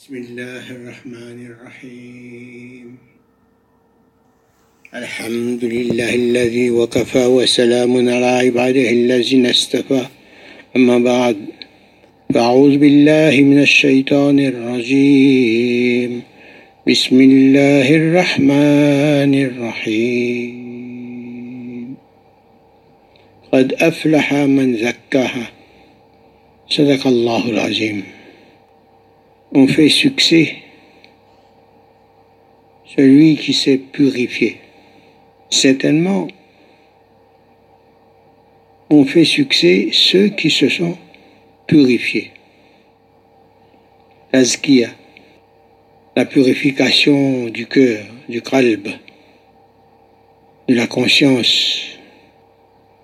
بسم الله الرحمن الرحيم. الحمد لله الذي وكفى وسلام على عباده الذين اصطفى. أما بعد فأعوذ بالله من الشيطان الرجيم. بسم الله الرحمن الرحيم. قد أفلح من زكاها. صدق الله العظيم. On fait succès celui qui s'est purifié. Certainement, on fait succès ceux qui se sont purifiés. L'azkia, la purification du cœur, du kalb, de la conscience,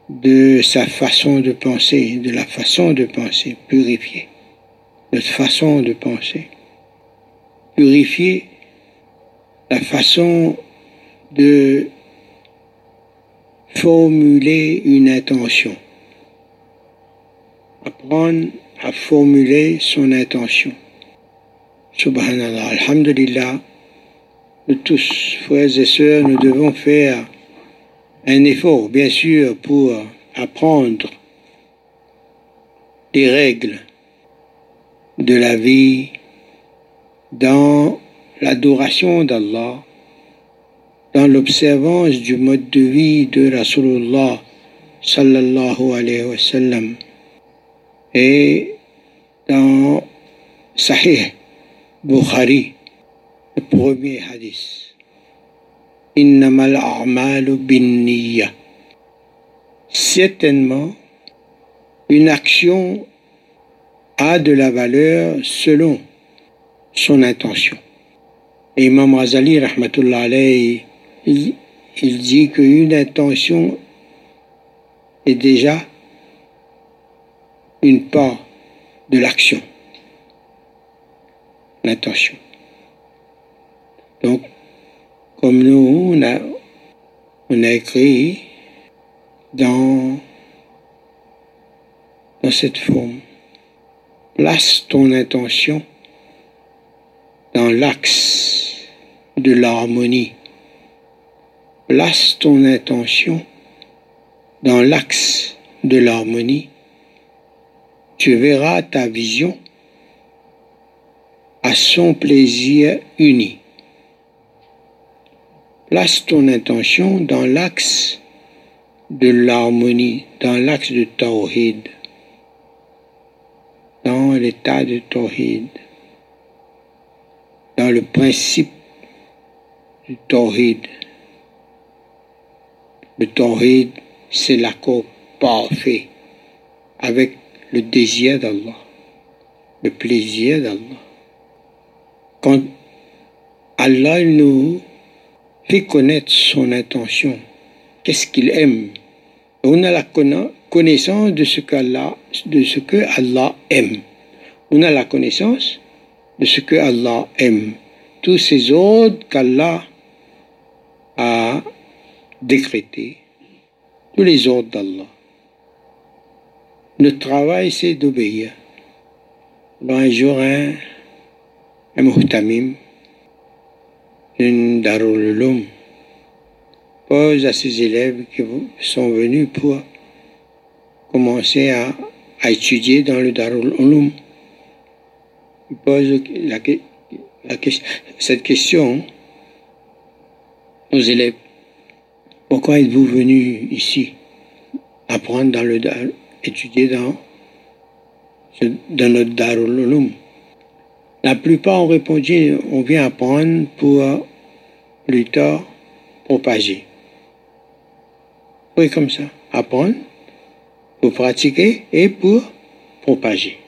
de sa façon de penser, de la façon de penser, purifiée notre façon de penser, purifier la façon de formuler une intention, apprendre à formuler son intention. Subhanallah, Alhamdulillah, nous tous, frères et sœurs, nous devons faire un effort, bien sûr, pour apprendre les règles de la vie dans l'adoration d'Allah, dans l'observance du mode de vie de Rasulullah sallallahu alayhi wa sallam et dans Sahih Bukhari, le premier hadith. Innamal a'malu Certainement, une action a de la valeur selon son intention. Et Imam Razali, rahmatullah alayhi, il, il dit qu'une intention est déjà une part de l'action. L'intention. Donc, comme nous, on a, on a écrit dans, dans cette forme. Place ton intention dans l'axe de l'harmonie. Place ton intention dans l'axe de l'harmonie. Tu verras ta vision à son plaisir uni. Place ton intention dans l'axe de l'harmonie, dans l'axe de Tawhid dans l'état de Tawhid, dans le principe du Tawhid. Le Tawhid, c'est l'accord parfait avec le désir d'Allah, le plaisir d'Allah. Quand Allah nous fait connaître son intention, qu'est-ce qu'il aime, on a la connaissance de ce qu'Allah, de ce que Allah aime. On a la connaissance de ce que Allah aime. Tous ces ordres qu'Allah a décrétés, tous les ordres d'Allah. Notre travail, c'est d'obéir. un jour, un, un muhtamim, une darul pose à ses élèves qui sont venus pour commencer à, étudier dans le Darul Ulum. Il pose cette question aux élèves. Pourquoi êtes-vous venus ici apprendre dans le étudier dans, dans notre Darul Ulum? La plupart ont répondu on vient apprendre pour plus tard propager. Oui, comme ça. Apprendre, pour pratiquer et pour propager.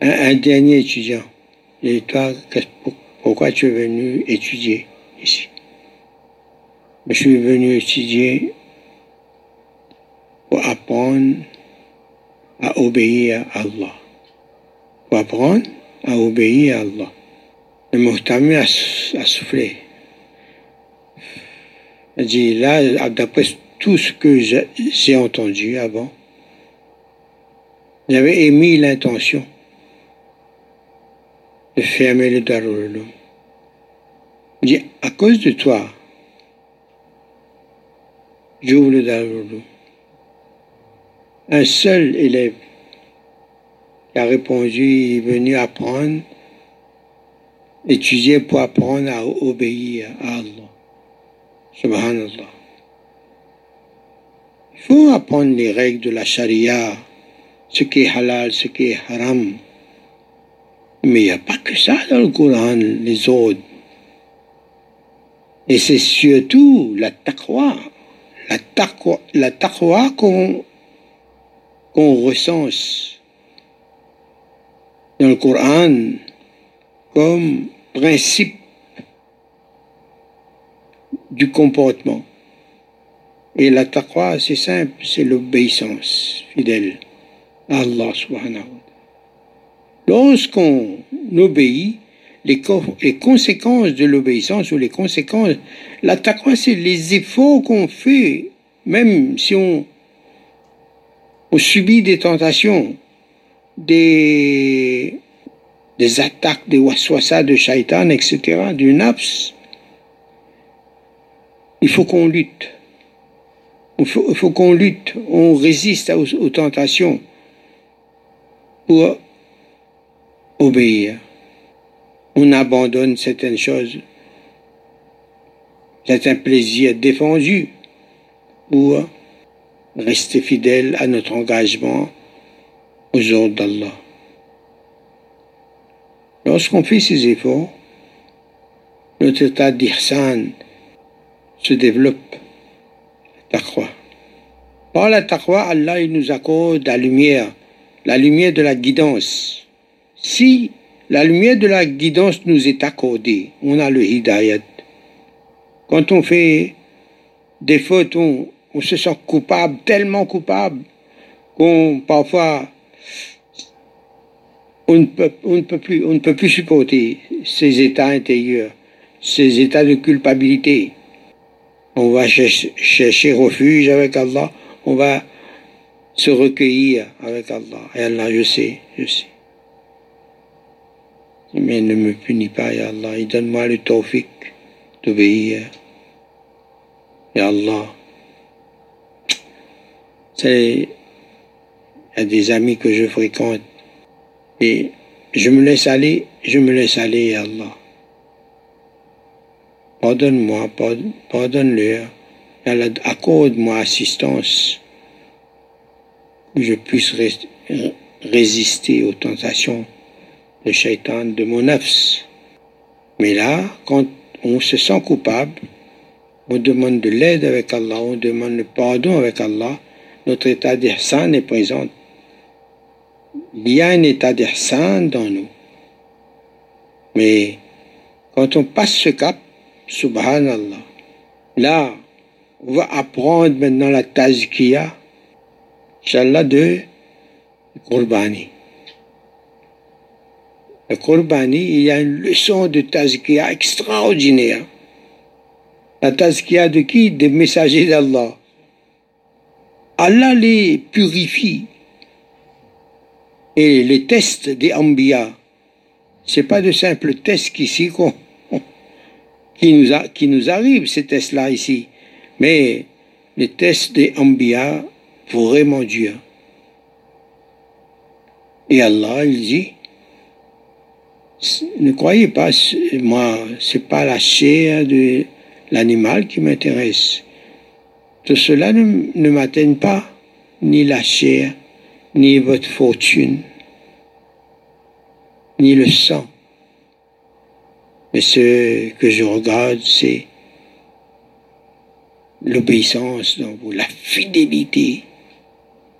Un, dernier étudiant. Et toi, pourquoi tu es venu étudier ici? Je suis venu étudier pour apprendre à obéir à Allah. Pour apprendre à obéir à Allah. Le Muhtami a, a soufflé. Il dit là, d'après tout ce que j'ai entendu avant. J'avais émis l'intention de fermer le Darul Il dit, à cause de toi, j'ouvre le Darul Un seul élève qui a répondu, est venu apprendre, étudier pour apprendre à obéir à Allah. Subhanallah. Faut apprendre les règles de la charia, ce qui est halal, ce qui est haram? Mais il n'y a pas que ça dans le Coran, les autres. Et c'est surtout la taqwa, la taqwa, la qu'on recense dans le Coran comme principe du comportement. Et la taqwa, c'est simple, c'est l'obéissance fidèle à Allah subhanahu Lorsqu'on obéit, les, conséquences de l'obéissance ou les conséquences, la taqwa, c'est les efforts qu'on fait, même si on, subit des tentations, des, attaques, des waswasa de shaitan, etc., du nafs, il faut qu'on lutte. Il faut, qu'on lutte, on résiste aux, tentations pour obéir. On abandonne certaines choses, certains plaisirs défendus pour rester fidèle à notre engagement aux ordres d'Allah. Lorsqu'on fait ces efforts, notre état se développe. Par la taqwa, Allah nous accorde la lumière, la lumière de la guidance. Si la lumière de la guidance nous est accordée, on a le hidayat. Quand on fait des fautes, on, se sent coupable, tellement coupable, qu'on parfois ne peut plus, on ne peut plus supporter ces états intérieurs, ces états de culpabilité. On va chercher, refuge avec Allah, on va se recueillir avec Allah. Et Allah, je sais, je sais. Mais ne me punis pas, ya Allah, et donne-moi le tawfiq d'obéir. Ya Allah. Y a des amis que je fréquente et je me laisse aller, je me laisse aller, ya Allah. Pardonne-moi, pardonne-leur. Accorde-moi assistance. Que je puisse résister aux tentations de shaitan de mon nafs. Mais là, quand on se sent coupable, on demande de l'aide avec Allah, on demande le pardon avec Allah, notre état d'ihsan est présent. Il y a un état d'ihsan dans nous. Mais quand on passe ce cap, Subhanallah. Là, on va apprendre maintenant la tazkiya, Inch'Allah, de Qurbani. Le Qurbani, il y a une leçon de tazkiya extraordinaire. La tazkiya de qui? Des messagers d'Allah. Allah les purifie. Et les tests des Ambiya, c'est pas de simples tests qu'ici qu'on qui nous, a, qui nous arrivent, ces tests-là ici. Mais les tests des Ambiya, vraiment Dieu. Et Allah, il dit, ne croyez pas, moi, c'est pas la chair de l'animal qui m'intéresse. Tout cela ne, ne m'atteigne pas, ni la chair, ni votre fortune, ni le sang. Mais ce que je regarde, c'est l'obéissance vous, la fidélité.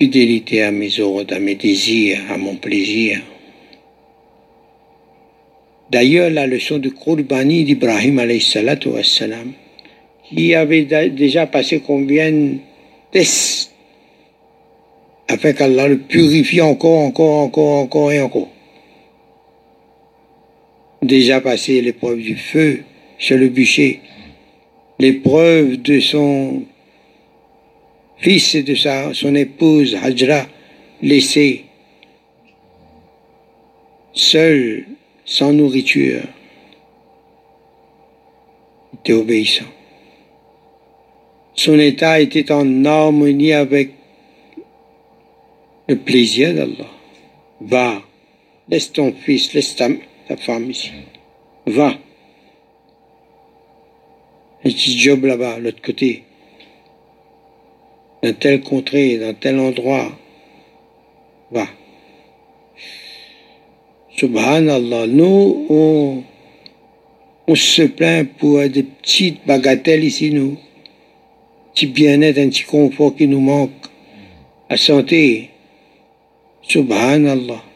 Fidélité à mes ordres, à mes désirs, à mon plaisir. D'ailleurs, la leçon de Qurbani d'Ibrahim wassalam, qui avait déjà passé combien de tests afin qu'Allah le purifie encore, encore, encore, encore et encore déjà passé l'épreuve du feu sur le bûcher, l'épreuve de son fils et de sa, son épouse Hajra laissés seuls sans nourriture. Il était obéissant. Son état était en harmonie avec le plaisir d'Allah. Va, laisse ton fils, laisse ta, ici. Va. Un petit job là-bas, l'autre côté. Dans telle contrée, dans tel endroit. Va. Subhanallah, nous, on, on se plaint pour des petites bagatelles ici, nous. Petit bien-être, un petit confort qui nous manque. La santé. Subhanallah.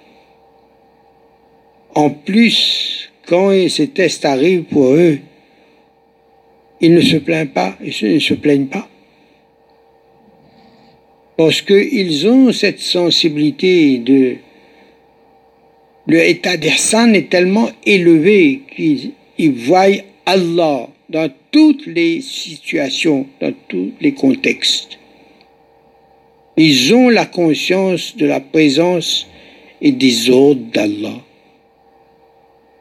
En plus, quand ces tests arrivent pour eux, ils ne se plaignent pas, ils ne se plaignent pas. Parce qu'ils ont cette sensibilité de... Le état d'Ihsan est tellement élevé qu'ils voient Allah dans toutes les situations, dans tous les contextes. Ils ont la conscience de la présence et des ordres d'Allah.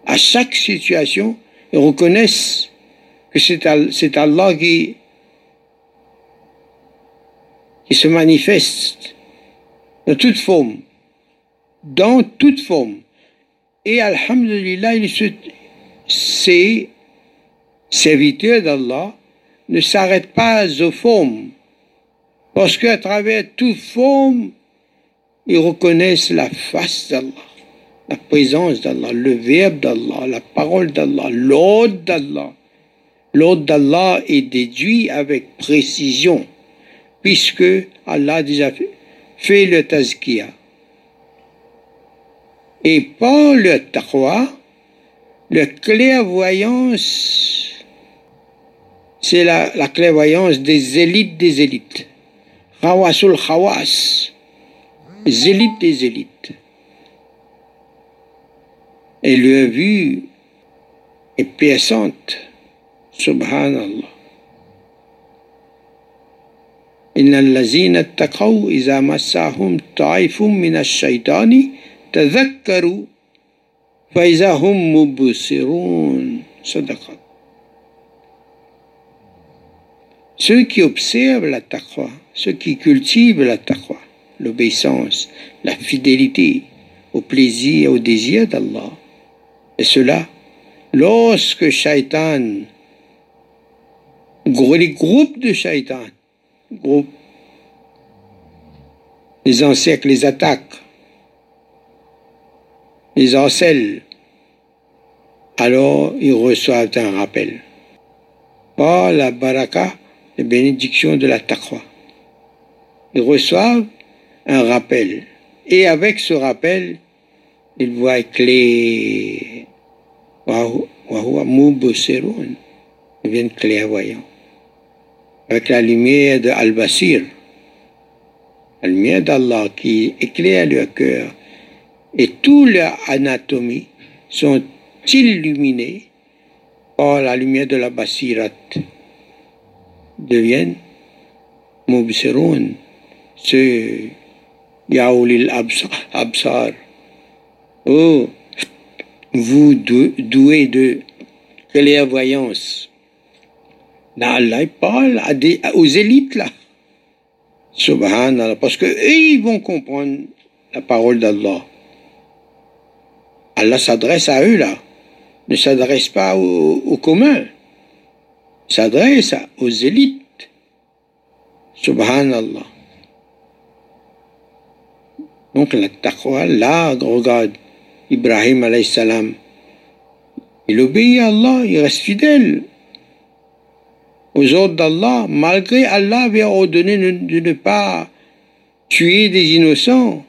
À chaque situation, ils reconnaissent que c'est Allah qui, qui se manifeste dans toute forme, dans toute forme. Et Alhamdulillah, il se, ces serviteurs d'Allah ne s'arrêtent pas aux formes parce qu'à travers toute forme, ils reconnaissent la face d'Allah, la présence d'Allah, le verbe d'Allah, la parole d'Allah, l'ordre d'Allah. L'ordre d'Allah est déduit avec précision, puisque Allah a déjà fait le tazkiya. Et par le taqwa, le clairvoyance, c'est la, la clairvoyance des élites des élites. Khawasul Khawas, les élites des élites Et leur vue est perçante, subhanallah. إن الذين اتقوا إذا مسهم طائف من الشيطان تذكروا فإذا هم مبصرون صدق Ceux qui observent la taqwa ceux qui cultivent la taqwa, l'obéissance, la fidélité au plaisir, au désir d'Allah. et cela, lorsque Shaitan, les groupes de Shaitan, les encercles, les attaques, les harcèlent, alors ils reçoivent un rappel. Par la baraka, les bénédictions de la taqwa ils reçoivent un rappel. Et avec ce rappel, ils voient clair. Ils deviennent clairvoyants. Avec la lumière de Al-Basir, la lumière d'Allah qui éclaire leur cœur, et toute leur anatomie sont illuminés par la lumière de la Basirat, deviennent Mubsirun, c'est Yaoulil Absar. Oh, vous doués de clairvoyance. Là, Allah parle aux élites là. Subhanallah. Parce que ils vont comprendre la parole d'Allah. Allah s'adresse à eux là. Ne s'adresse pas aux, aux communs. S'adresse aux élites. Subhanallah. Donc la taqwa, là, regarde, Ibrahim alayhi salam, il obéit à Allah, il reste fidèle aux ordres d'Allah, malgré Allah avait ordonné de ne pas tuer des innocents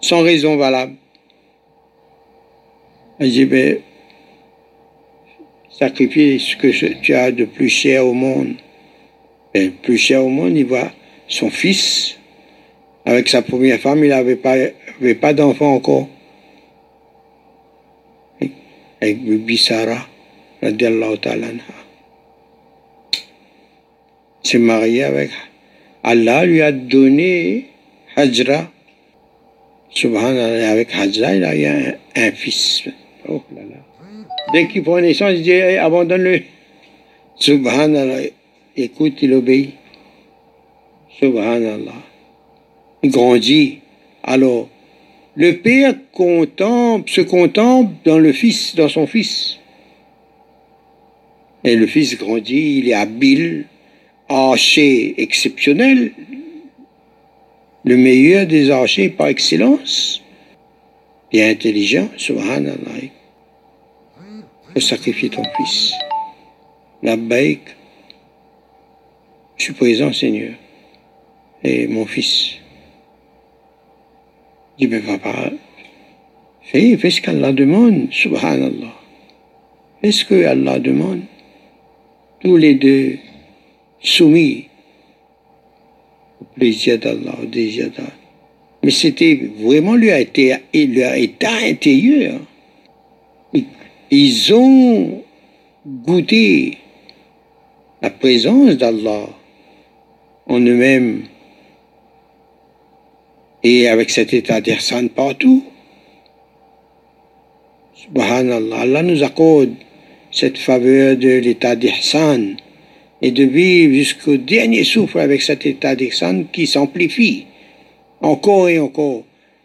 sans raison valable. Il dit, ben, sacrifier ce que tu as de plus cher au monde. Ben, plus cher au monde, il voit son fils avec sa première femme, il n'avait pas, avait pas d'enfant encore. Avec Bibi Sarah, radiallahu ta'ala s'est marié avec Allah lui a donné Hajra. Subhanallah, avec Hajra, il a eu un, fils. Oh là là. Dès qu'il prend naissance, il dit abandonne-le. Subhanallah. Écoute, il obéit. Subhanallah. Il grandit. Alors, le père contemple, se contemple dans le fils, dans son fils. Et le fils grandit, il est habile, archer exceptionnel, le meilleur des archers par excellence, et intelligent, subhanallah. Sacrifier ton fils. La je suis présent, Seigneur. Et mon fils, dit, mais papa, fais, fais ce qu'Allah demande, subhanallah. Fais ce que Allah demande. Tous les deux soumis au plaisir d'Allah, au désir d'Allah. Mais c'était vraiment leur état, leur état intérieur. Ils ont goûté la présence d'Allah en eux-mêmes et avec cet état d'Ihsan partout. Subhanallah, Allah nous accorde cette faveur de l'état d'Ihsan et de vivre jusqu'au dernier souffle avec cet état d'Ihsan qui s'amplifie encore et encore.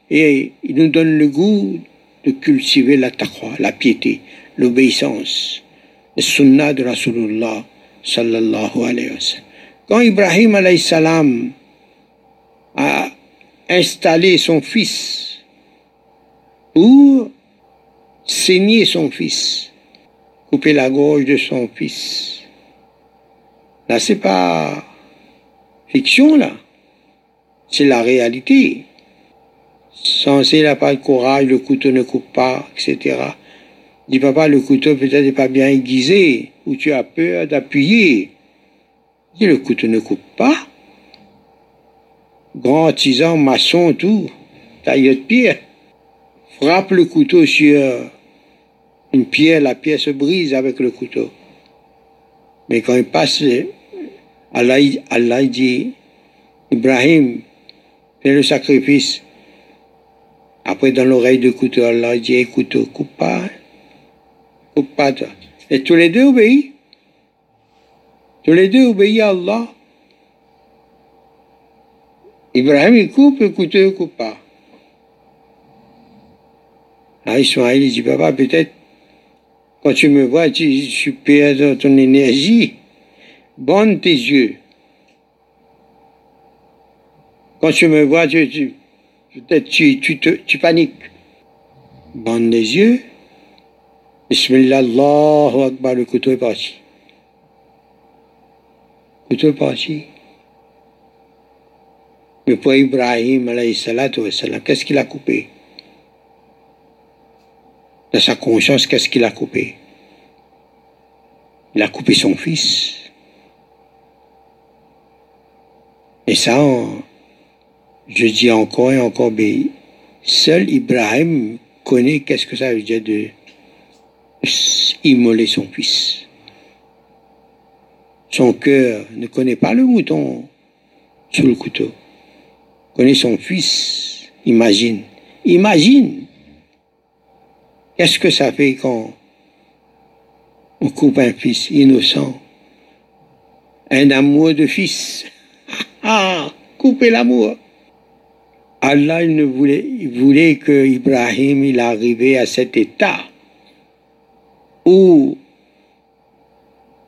Et il nous donne le goût de cultiver la taqwa, la piété, l'obéissance, le sunnah de Rasulullah sallallahu alayhi wa sallam. Quand Ibrahim alayhi salam a installé son fils pour saigner son fils, couper la gorge de son fils. Là, c'est pas fiction, là. C'est la réalité. Censé, n'a pas le courage, le couteau ne coupe pas, etc. Dit papa, le couteau peut-être n'est pas bien aiguisé, ou tu as peur d'appuyer. Dit le couteau ne coupe pas. Grand artisan, maçon, tout, tailleur de pierre. Frappe le couteau sur une pierre, la pierre se brise avec le couteau. Mais quand il passe, Allah, Allah dit, Ibrahim, fais le sacrifice. Après, dans l'oreille du couteau, Allah dit, couteau, coupe pas. Coupe pas. Et tous les deux obéissent. Tous les deux obéissent à Allah. Ibrahim, il coupe, le couteau ne coupe pas. Ah, Ismaël, il dit, papa, peut-être quand tu me vois, tu, perds ton énergie. Bonne tes yeux. Quand tu me vois, tu, peut-être tu, paniques. Bonne les yeux. Bismillah, Allahu Akbar, le couteau est parti. Le couteau est parti. Mais pour Ibrahim, qu'est-ce qu'il a coupé? Dans sa conscience, qu'est-ce qu'il a coupé? Il a coupé son fils. Et ça, je dis encore et encore, mais seul Ibrahim connaît qu'est-ce que ça veut dire de immoler son fils. Son cœur ne connaît pas le mouton sous le couteau. Connaît son fils. Imagine. Imagine Qu'est-ce que ça fait quand on coupe un fils innocent Un amour de fils? Ah, couper l'amour. Allah il ne voulait, il voulait que Ibrahim il arrivait à cet état où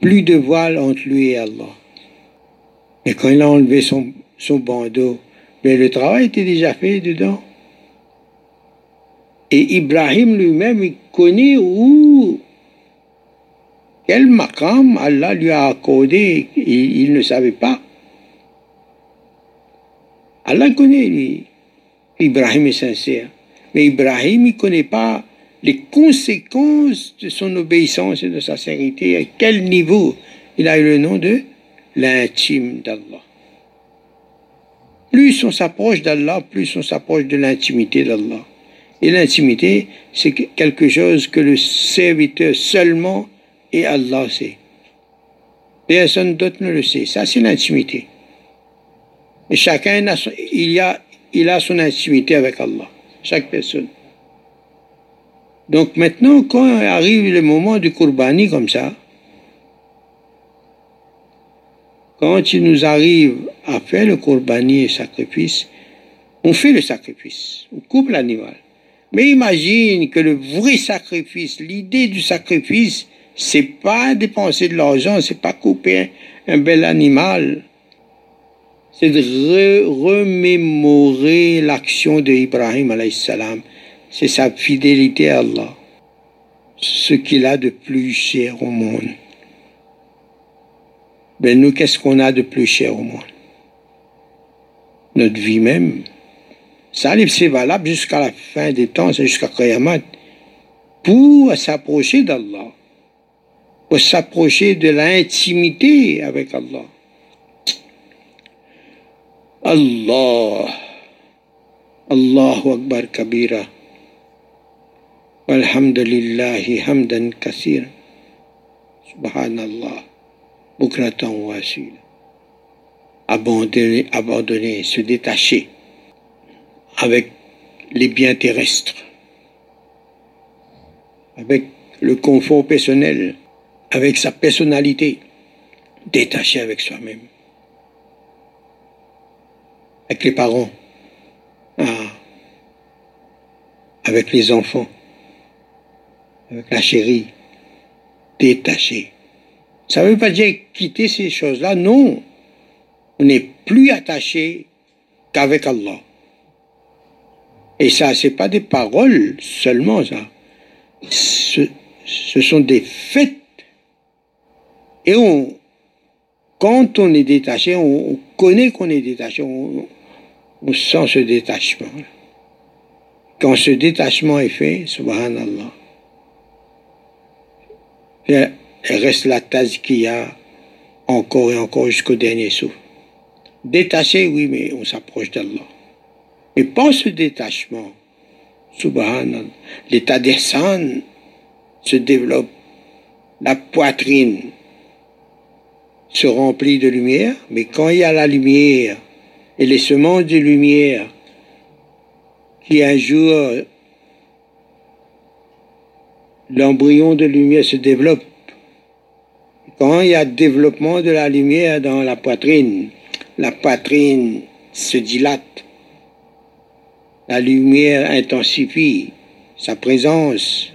plus de voile entre lui et Allah. Et quand il a enlevé son, son bandeau, mais le travail était déjà fait dedans. Et Ibrahim lui-même, il connaît où, quel maqam Allah lui a accordé, il, ne savait pas. Allah connaît, lui. Ibrahim est sincère. Mais Ibrahim, il ne connaît pas les conséquences de son obéissance et de sa sincérité, à quel niveau il a eu le nom de l'intime d'Allah. Plus on s'approche d'Allah, plus on s'approche de l'intimité d'Allah. Et l'intimité, c'est quelque chose que le serviteur seulement et Allah sait. Personne d'autre ne le sait. Ça, c'est l'intimité. Et chacun, a son, il, a, il a son intimité avec Allah. Chaque personne. Donc maintenant, quand arrive le moment du Kurbani comme ça, quand il nous arrive à faire le Kurbani et sacrifice, on fait le sacrifice, on coupe l'animal. Mais imagine que le vrai sacrifice, l'idée du sacrifice, c'est pas dépenser de l'argent, c'est pas couper un, bel animal. C'est de remémorer l'action d'Ibrahim salam. C'est sa fidélité à Allah. Ce qu'il a de plus cher au monde. Ben nous, qu'est-ce qu'on a de plus cher au monde? Notre vie même. Ça, c'est valable jusqu'à la fin des temps, c'est jusqu'à Qiyamah, pour s'approcher d'Allah, pour s'approcher de l'intimité avec Allah. Allah, Allahu Akbar Kabira, walhamdulillahi hamdan kathira, subhanallah, bukratan wasila. Abandonner, abandonner, se détacher avec les biens terrestres, avec le confort personnel, avec sa personnalité, détaché avec soi-même, avec les parents, ah, avec les enfants, avec la chérie, détaché. Ça ne veut pas dire quitter ces choses-là, non. On n'est plus attaché qu'avec Allah. Et ça, c'est pas des paroles seulement, ça. Ce, sont des faits. Et on, quand on est détaché, on, connaît qu'on est détaché, on, sent ce détachement. Quand ce détachement est fait, subhanallah, il reste la tasse qu'il y a encore et encore jusqu'au dernier souffle. Détaché, oui, mais on s'approche d'Allah. Et pas ce détachement, subhanallah, l'état d'Ihsan se développe, la poitrine se remplit de lumière, mais quand il y a la lumière et les semences de lumière qui un jour l'embryon de lumière se développe, quand il y a développement de la lumière dans la poitrine, la poitrine se dilate la lumière intensifie sa présence,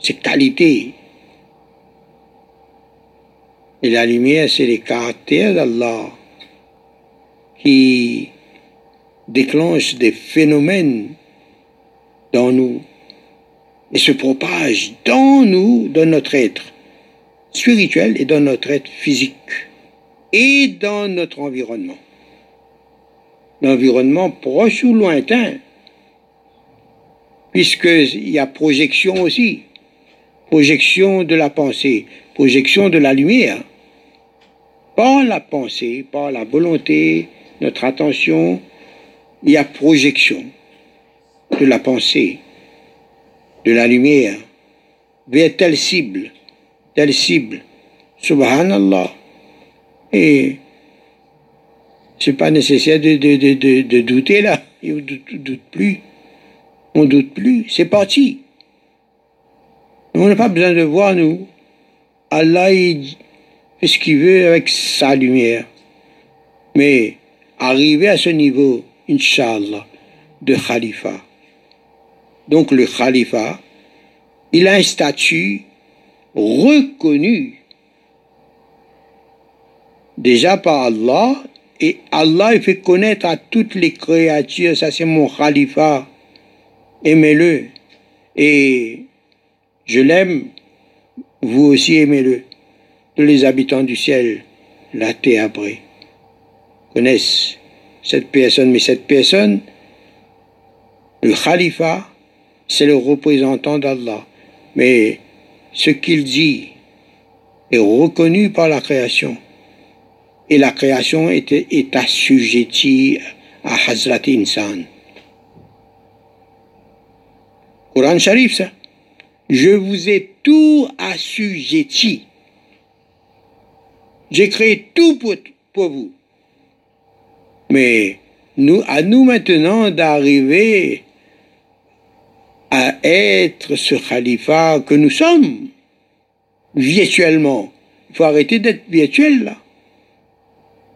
ses qualités. Et la lumière, c'est les caractères d'Allah qui déclenchent des phénomènes dans nous et se propagent dans nous, dans notre être spirituel et dans notre être physique et dans notre environnement. L'environnement proche ou lointain, puisqu'il y a projection aussi, projection de la pensée, projection de la lumière, par la pensée, par la volonté, notre attention, il y a projection de la pensée, de la lumière, vers telle cible, cible, subhanallah. Et c'est pas nécessaire de, de, de, de, douter là. On ne doute plus. On doute plus. C'est parti. On n'a pas besoin de voir, nous. Allah, il fait ce qu'il veut avec sa lumière. Mais arriver à ce niveau, Inch'Allah, de khalifa. Donc le khalifa, il a un statut reconnu déjà par Allah et Allah fait connaître à toutes les créatures, ça c'est mon khalifa, aimez-le. Et je l'aime, vous aussi aimez-le. Tous les habitants du ciel, la terre après, connaissent cette personne, mais cette personne, le khalifa, c'est le représentant d'Allah. Mais ce qu'il dit est reconnu par la création et la création est, est assujettie à Hazrat Insan. Coran Sharif, ça. Je vous ai tout assujetti. J'ai créé tout pour, vous. Mais à nous maintenant d'arriver à être ce khalifa que nous sommes, virtuellement. Il faut arrêter d'être virtuel là.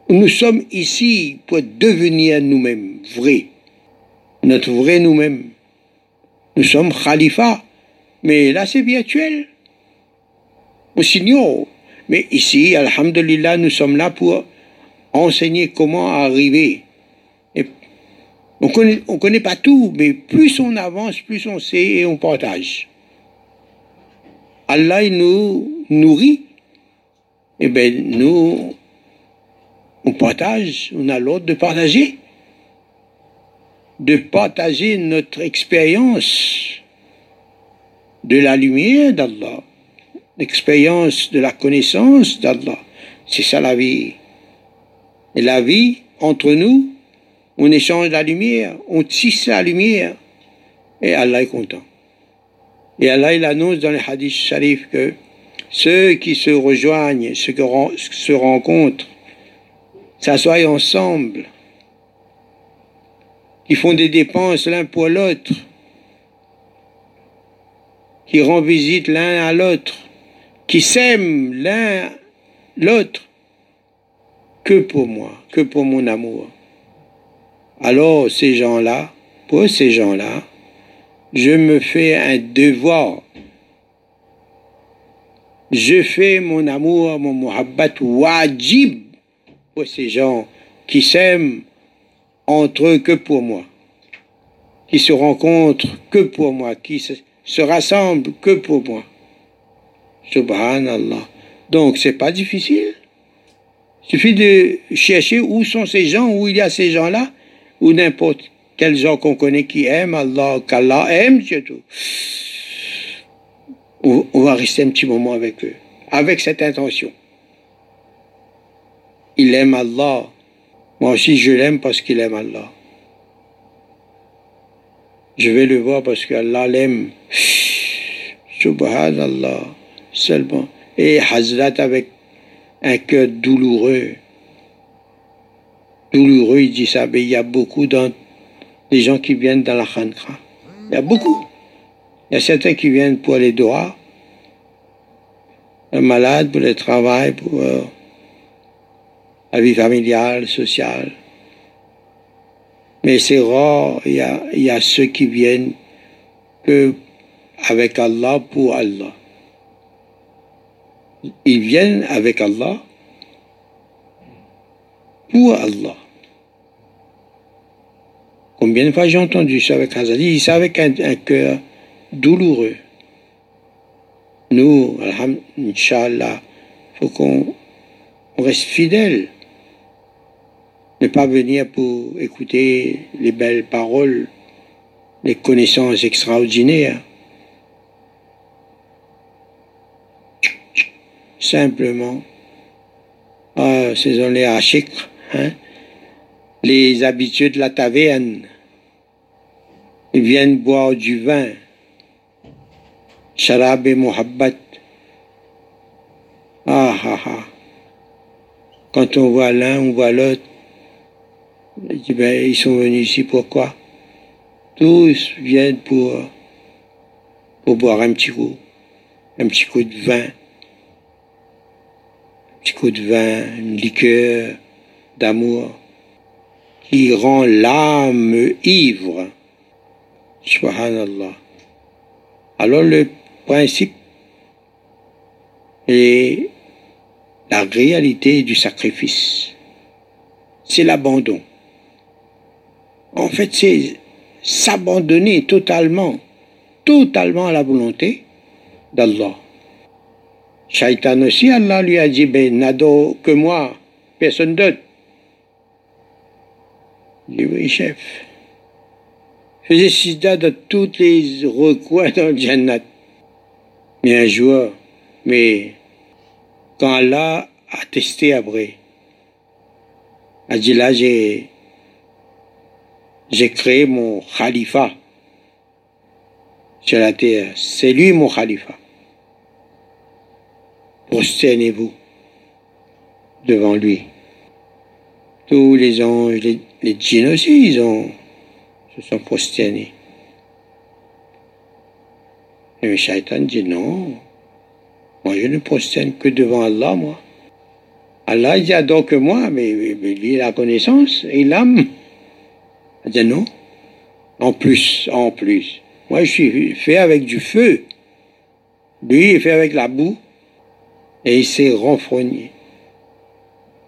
Nous sommes ici pour devenir nous-mêmes, vrais. Notre vrai nous-mêmes. Nous sommes khalifa. Mais là, c'est virtuel. Nous signons. Mais ici, alhamdulillah, nous sommes là pour enseigner comment arriver. On connaît, on connaît pas tout, mais plus on avance, plus on sait et on partage. Allah, nous nourrit. Et eh bien, nous, on partage, on a l'ordre de partager. De partager notre expérience de la lumière d'Allah, l'expérience de la connaissance d'Allah. C'est ça la vie. Et la vie, entre nous, on échange la lumière, on tisse la lumière, et Allah est content. Et Allah, il annonce dans les hadiths sharif que ceux qui se rejoignent, ceux qui se rencontrent, s'assoient ensemble, qui font des dépenses l'un pour l'autre, qui rendent visite l'un à l'autre, qui s'aiment l'un l'autre, que pour moi, que pour mon amour. Alors ces gens-là, pour ces gens-là, je me fais un devoir. Je fais mon amour, mon muhabbat wajib pour ces gens qui s'aiment entre eux que pour moi, qui se rencontrent que pour moi, qui se, se rassemblent que pour moi. Subhanallah. Donc c'est pas difficile. Il suffit de chercher où sont ces gens, où il y a ces gens-là, ou n'importe quels gens qu'on connaît qui aiment Allah, qu'Allah aime surtout. On va rester un petit moment avec eux, avec cette intention. Il aime Allah. Moi aussi, je l'aime parce qu'il aime Allah. Je vais le voir parce qu'Allah l'aime. Subhanallah. Seulement. Et Hazrat avec un cœur douloureux. Douloureux, il dit ça, mais il y a beaucoup de gens qui viennent dans la Khankra. Il y a beaucoup. Il y a certains qui viennent pour les doigts, les malades, pour le travail, pour euh, la vie familiale, sociale. Mais c'est rare, il y, a, il y a ceux qui viennent que avec Allah pour Allah ils viennent avec Allah pour Allah. Combien de fois j'ai entendu ça avec Hazali, c'est avec un, cœur douloureux. Nous, Inch'Allah, faut qu'on reste fidèle. Ne pas venir pour écouter les belles paroles, les connaissances extraordinaires. simplement. Ah, ce sont les hein? Les habitués de la taverne. Ils viennent boire du vin. Sharab et muhabbat. Ah, ah, ah. Quand on voit l'un, on voit l'autre. Ben, ils sont venus ici pourquoi Tous viennent pour, pour boire un petit coup, un petit coup de vin petit coup de vin, une liqueur d'amour qui rend l'âme ivre. Subhanallah. Alors le principe est la réalité du sacrifice. C'est l'abandon. En fait, c'est s'abandonner totalement, totalement à la volonté d'Allah. Shaitan aussi, Allah lui a dit, ben, n'ado que moi, personne d'autre. Oui, chef. Faisait sida dans tous les recoins dans le Jannat. Mais un jour, mais quand Allah a testé après, a dit là, j'ai, j'ai créé mon khalifa sur la terre. C'est lui mon khalifa prosternez-vous devant lui. Tous les anges, les, djinns aussi, ils ont, se sont prosternés. Et le shaitan dit non, moi je ne prosterne que devant Allah, moi. Allah il dit adore que moi, mais, lui la connaissance et l'âme. Il dit non. En plus, en plus. Moi je suis fait avec du feu. Lui il est fait avec la boue. Et il s'est renfrogné.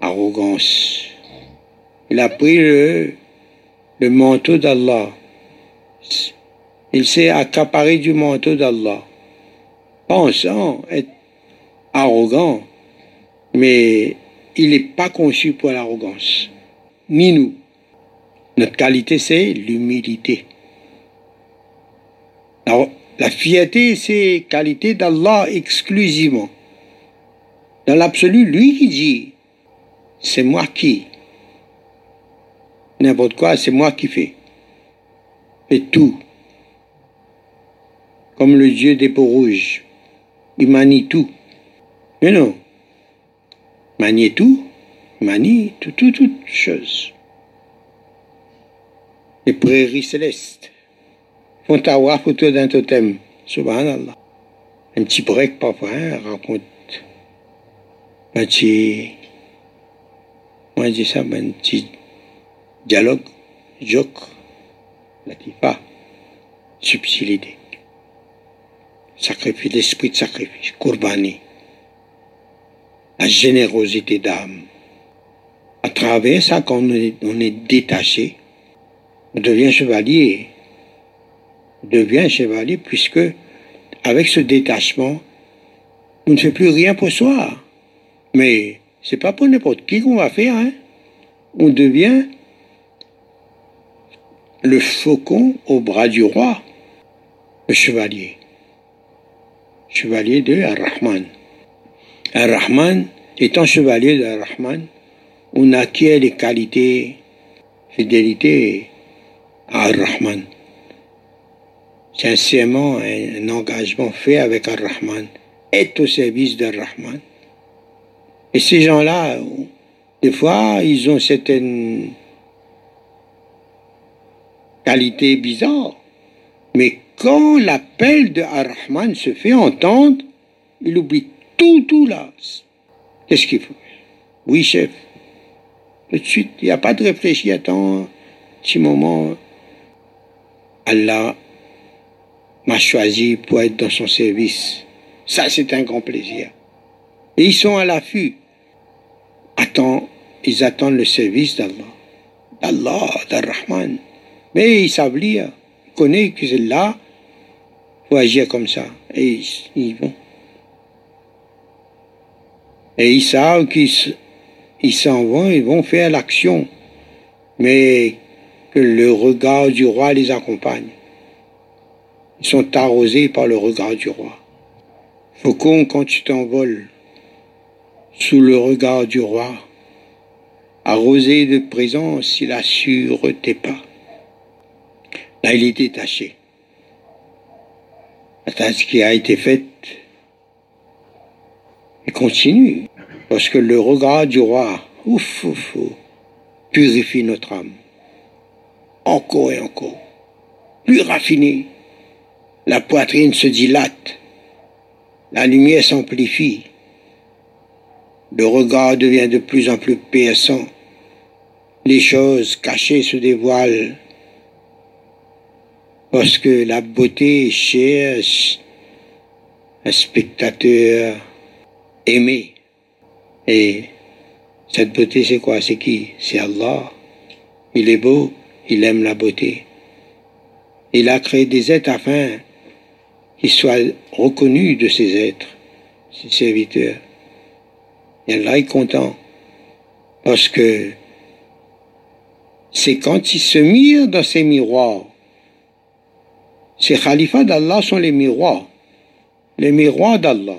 Arrogance. Il a pris le, le manteau d'Allah. Il s'est accaparé du manteau d'Allah, pensant être arrogant, mais il n'est pas conçu pour l'arrogance, ni nous. Notre qualité, c'est l'humilité. La fierté, c'est qualité d'Allah exclusivement. Dans l'absolu, lui qui dit, c'est moi qui. N'importe quoi, c'est moi qui fais. Et tout comme le dieu des peaux rouges. Il manie tout. Mais non. Manier tout, manie tout, tout, toute chose. Les prairies célestes font avoir autour d'un totem. Subhanallah. Un petit break parfois hein, raconte un petit, moi je dis ça, un petit dialogue, joke, latifa, subtilité sacrifice, l'esprit de sacrifice, Kourbani, la générosité d'âme. À travers ça, quand on est, on est détaché, on devient chevalier. On devient chevalier puisque, avec ce détachement, on ne fait plus rien pour soi. Mais c'est pas pour n'importe qui qu'on va faire. Hein. On devient le faucon au bras du roi, le chevalier chevalier de Ar-Rahman. Ar-Rahman, étant chevalier de Ar-Rahman, on acquiert les qualités fidélité à Ar-Rahman. Sincèrement, un, engagement fait avec Ar-Rahman est au service d'Ar-Rahman. Et ces gens-là, des fois, ils ont certaines qualités bizarres, mais quand l'appel de Ar-Rahman se fait entendre, il oublie tout, tout là. Qu'est-ce qu'il faut Oui, chef. Tout de suite, il n'y a pas de réfléchir, attends, un petit moment. Allah m'a choisi pour être dans son service. Ça, c'est un grand plaisir. Et ils sont à l'affût. Attends, ils attendent le service d'Allah. D'Allah, d'Ar-Rahman. Mais ils savent lire. Ils connaissent que c'est là faut agir comme ça. Et ils vont. Et ils savent qu'ils s'en vont, ils vont faire l'action. Mais que le regard du roi les accompagne. Ils sont arrosés par le regard du roi. Faucon, quand tu t'envoles sous le regard du roi, arrosé de présence, il assure tes pas. Là, il est détaché. La tâche qui a été faite et continue, parce que le regard du roi, ouf, ouf, ouf, purifie notre âme, encore et encore, plus raffiné, la poitrine se dilate, la lumière s'amplifie, le regard devient de plus en plus perçant, les choses cachées se dévoilent, parce que la beauté cherche un spectateur aimé. Et cette beauté, c'est quoi? C'est qui? C'est Allah. Il est beau, il aime la beauté. Il a créé des êtres afin qu'ils soient reconnus de ces êtres, ces serviteurs. Et Allah est content parce que c'est quand il se mire dans ces miroirs ces khalifas d'Allah sont les miroirs, les miroirs d'Allah.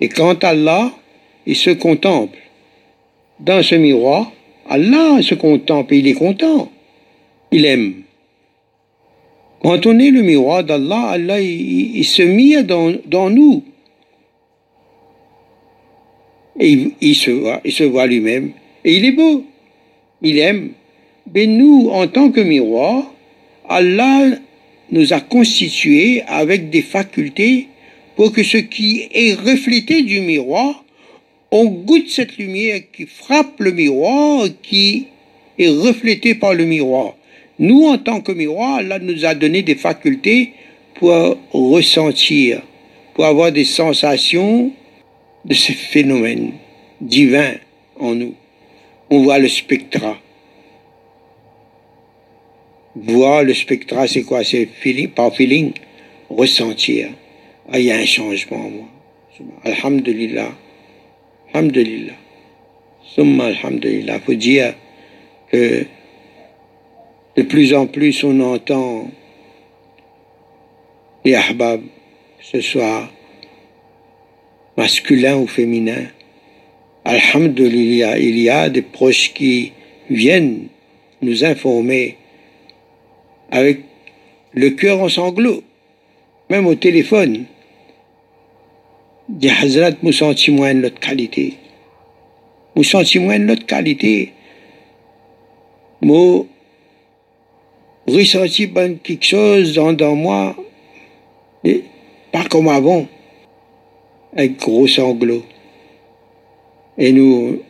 Et quand Allah, il se contemple dans ce miroir, Allah se contemple et il est content. Il aime. Quand on est le miroir d'Allah, Allah, il, se mire dans, nous. Et il, se voit, il se voit lui-même. Et il est beau. Il aime. Mais nous, en tant que miroir, Allah nous a constitués avec des facultés pour que ce qui est reflété du miroir, on goûte cette lumière qui frappe le miroir, qui est reflétée par le miroir. Nous, en tant que miroir, Allah nous a donné des facultés pour ressentir, pour avoir des sensations de ce phénomène divin en nous. On voit le spectra. Voir le spectra, c'est quoi? C'est feeling, par feeling, ressentir. Ah, il y a un changement en moi. Alhamdulillah. Alhamdulillah. Summa alhamdulillah. faut dire que de plus en plus on entend les ahbab, que ce soit masculin ou féminin. Alhamdulillah, il y a des proches qui viennent nous informer avec le cœur en sanglots, même au téléphone. Des Hazrat, nous sentons moins notre qualité. Nous sentons moins notre qualité. Nous ressenti quelque chose dans, dans moi, et pas comme avant, avec gros sanglots. Et nous,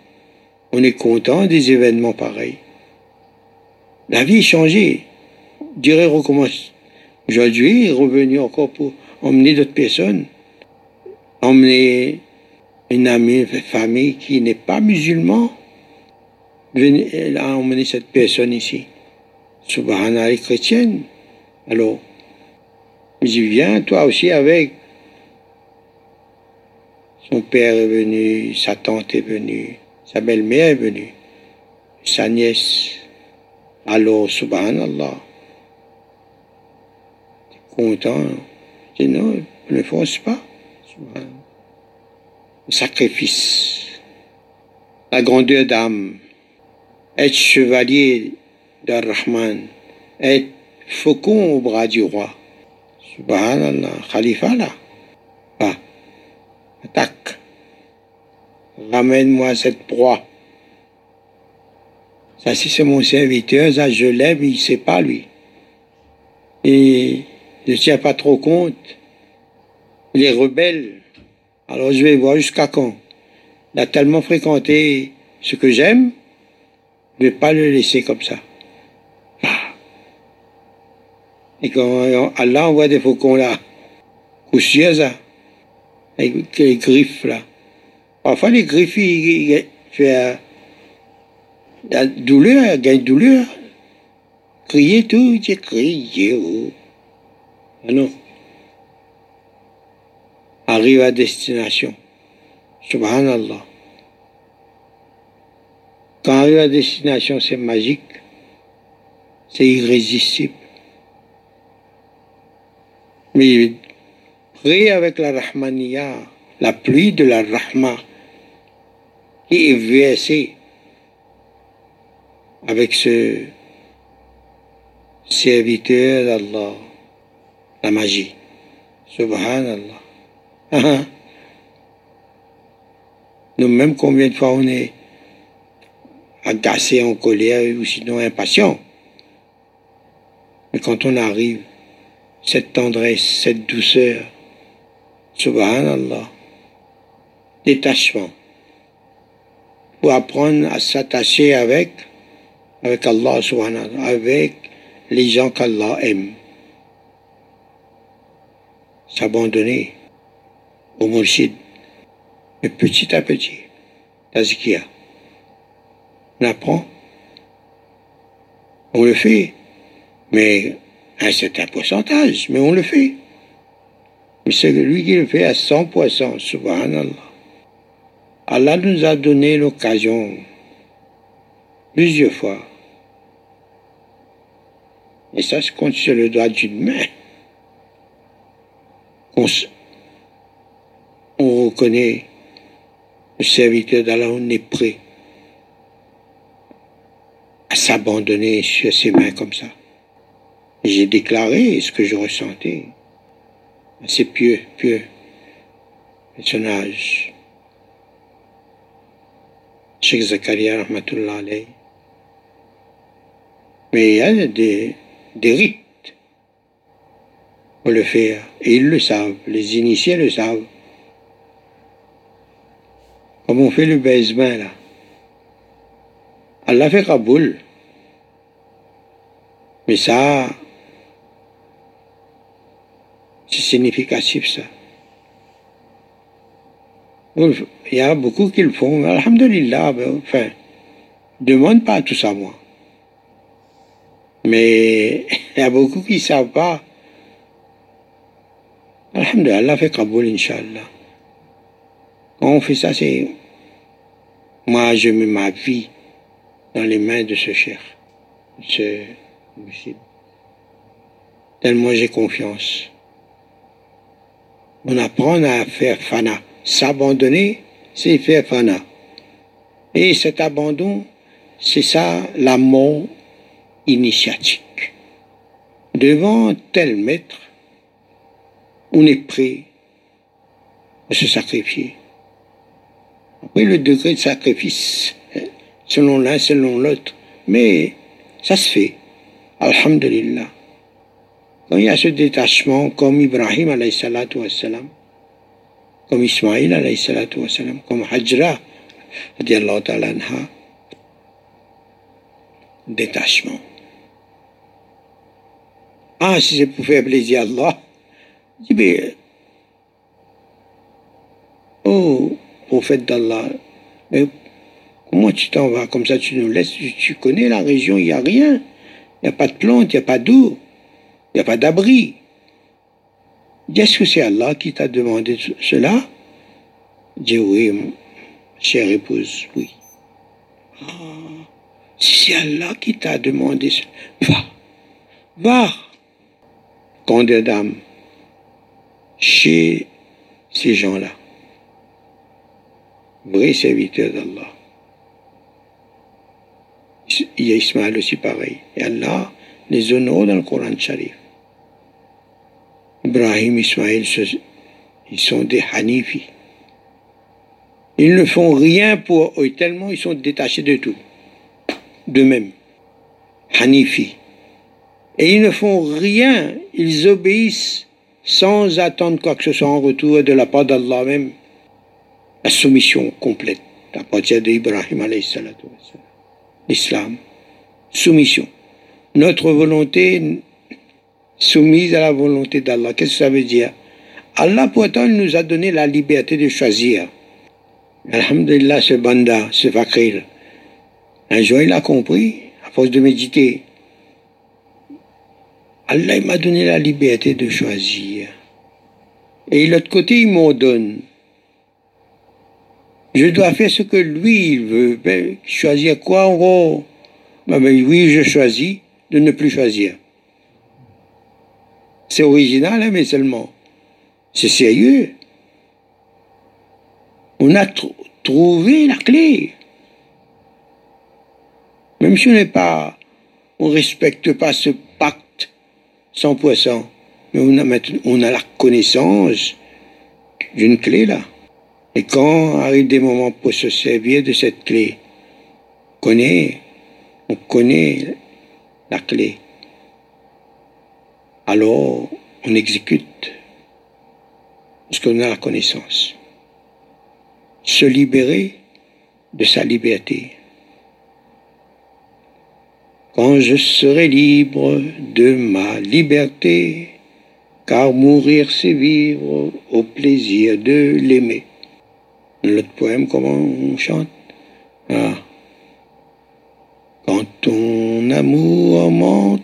on est content des événements pareils. La vie est changée. Dirais recommence. Aujourd'hui, revenu encore pour emmener d'autres personnes. Emmener une amie, une famille qui n'est pas musulman. Elle a emmené cette personne ici. Subhanallah, est chrétienne. Alors, je viens toi aussi avec. Son père est venu, sa tante est venue, sa belle-mère est venue, sa nièce. Alors, subhanallah. Content? Dis, non, ne force pas. Le sacrifice. La grandeur d'âme. Être chevalier d'Ar-Rahman. Être faucon au bras du roi. Subhanallah. Khalifa là. Pas. Attaque. Ramène-moi cette proie. Ça, si c'est mon serviteur, ça, je l'aime, il ne sait pas, lui. Et ne tiens pas trop compte. Il est rebelle. Alors je vais voir jusqu'à quand. Il a tellement fréquenté ce que j'aime, je ne vais pas le laisser comme ça. Ah. Et quand Allah envoie des faucons là, coussiers, ça, avec les griffes là. Parfois les griffes, ils, font la douleur, gagne douleur. Crier tout, j'ai crié. Oh. Ah non arrive à destination. Subhanallah. Quand arrive à destination, c'est magique, c'est irrésistible. Mais prier avec la Rahmaniya, la pluie de la Rahma, qui est versée avec ce serviteur d'Allah, la magie. Subhanallah. Nous-mêmes, combien de fois on est agacé, en colère ou sinon impatient. Mais quand on arrive, cette tendresse, cette douceur, subhanallah, détachement, pour apprendre à s'attacher avec, avec Allah subhanallah, avec les gens qu'Allah aime. S'abandonner au Mourchid. Mais petit à petit, Tazkia, on apprend, on le fait, mais à un certain pourcentage, mais on le fait. Mais c'est lui qui le fait à 100%, subhanallah. Allah nous a donné l'occasion plusieurs fois. Et ça se compte sur le doigt d'une main on reconnaît le serviteur d'Allah, on est prêt à s'abandonner sur ses mains comme ça. J'ai déclaré ce que je ressentais. C'est pieux, pieux, personnage. Cheikh Zakaria, rahmatullah alayhi. Mais il y a des, des rites le faire. Et ils le savent, les initiés le savent. Comme on fait le baisement là. Allah fait Kaboul. Mais ça, c'est significatif ça. Il y a beaucoup qui le font. Alhamdulillah, ben, enfin, demande pas tout ça, moi. Mais il y a beaucoup qui ne savent pas. Alhamdulillah, fait Kaboul, Inch'Allah. Quand on fait ça, c'est. Moi, je mets ma vie dans les mains de ce cher, ce monsieur. Tellement j'ai confiance. On apprend à faire fana. S'abandonner, c'est faire fana. Et cet abandon, c'est ça la mort initiatique. Devant tel maître, on est prêt à se sacrifier. Après, le degré de sacrifice, hein, selon l'un, selon l'autre, mais ça se fait. Alhamdulillah. Quand il y a ce détachement, comme Ibrahim alayhi salatu wassalam, comme Ismaïl alayhi salatu wassalam, comme Hajra, ta'ala anha, détachement. Ah, si c'est pour faire plaisir Allah, mais, oh, prophète d'Allah, comment tu t'en vas comme ça, tu nous laisses, tu, connais la région, il n'y a rien, il n'y a pas de plantes, il n'y a pas d'eau, il n'y a pas d'abri. Est-ce que c'est Allah qui t'a demandé cela? Dis oui, chère épouse, oui. Ah, si c'est Allah qui t'a demandé cela, va, va, grande dame, chez ces gens-là, vrais serviteurs d'Allah. Il y a Ismaël aussi pareil. Et Allah les honore dans le Coran Sharif. Ibrahim, Ismaël, ils sont des Hanifi. Ils ne font rien pour eux, tellement ils sont détachés de tout, d'eux-mêmes. Hanifi. Et ils ne font rien, ils obéissent sans attendre quoi que ce soit en retour de la part d'Allah même. La soumission complète à partir d'Ibrahim l'islam. Soumission. Notre volonté soumise à la volonté d'Allah. Qu'est-ce que ça veut dire? Allah pourtant nous a donné la liberté de choisir. Alhamdulillah, ce banda, ce fakir, un jour il a compris, à force de méditer. Allah m'a donné la liberté de choisir. Et l'autre côté, il m'ordonne. Je dois faire ce que lui, il veut. Ben, choisir quoi en gros? Ben, ben, Oui, je choisis de ne plus choisir. C'est original, hein, mais seulement. C'est sérieux. On a trouvé la clé. Même si on n'est pas, on respecte pas ce 100%, mais on a on a la connaissance d'une clé là. Et quand arrivent des moments pour se servir de cette clé, on connaît, on connaît la clé alors on exécute parce qu'on a la connaissance. Se libérer de sa liberté. Quand je serai libre de ma liberté, car mourir c'est vivre au plaisir de l'aimer. L'autre poème, comment on chante? Ah. Quand ton amour monte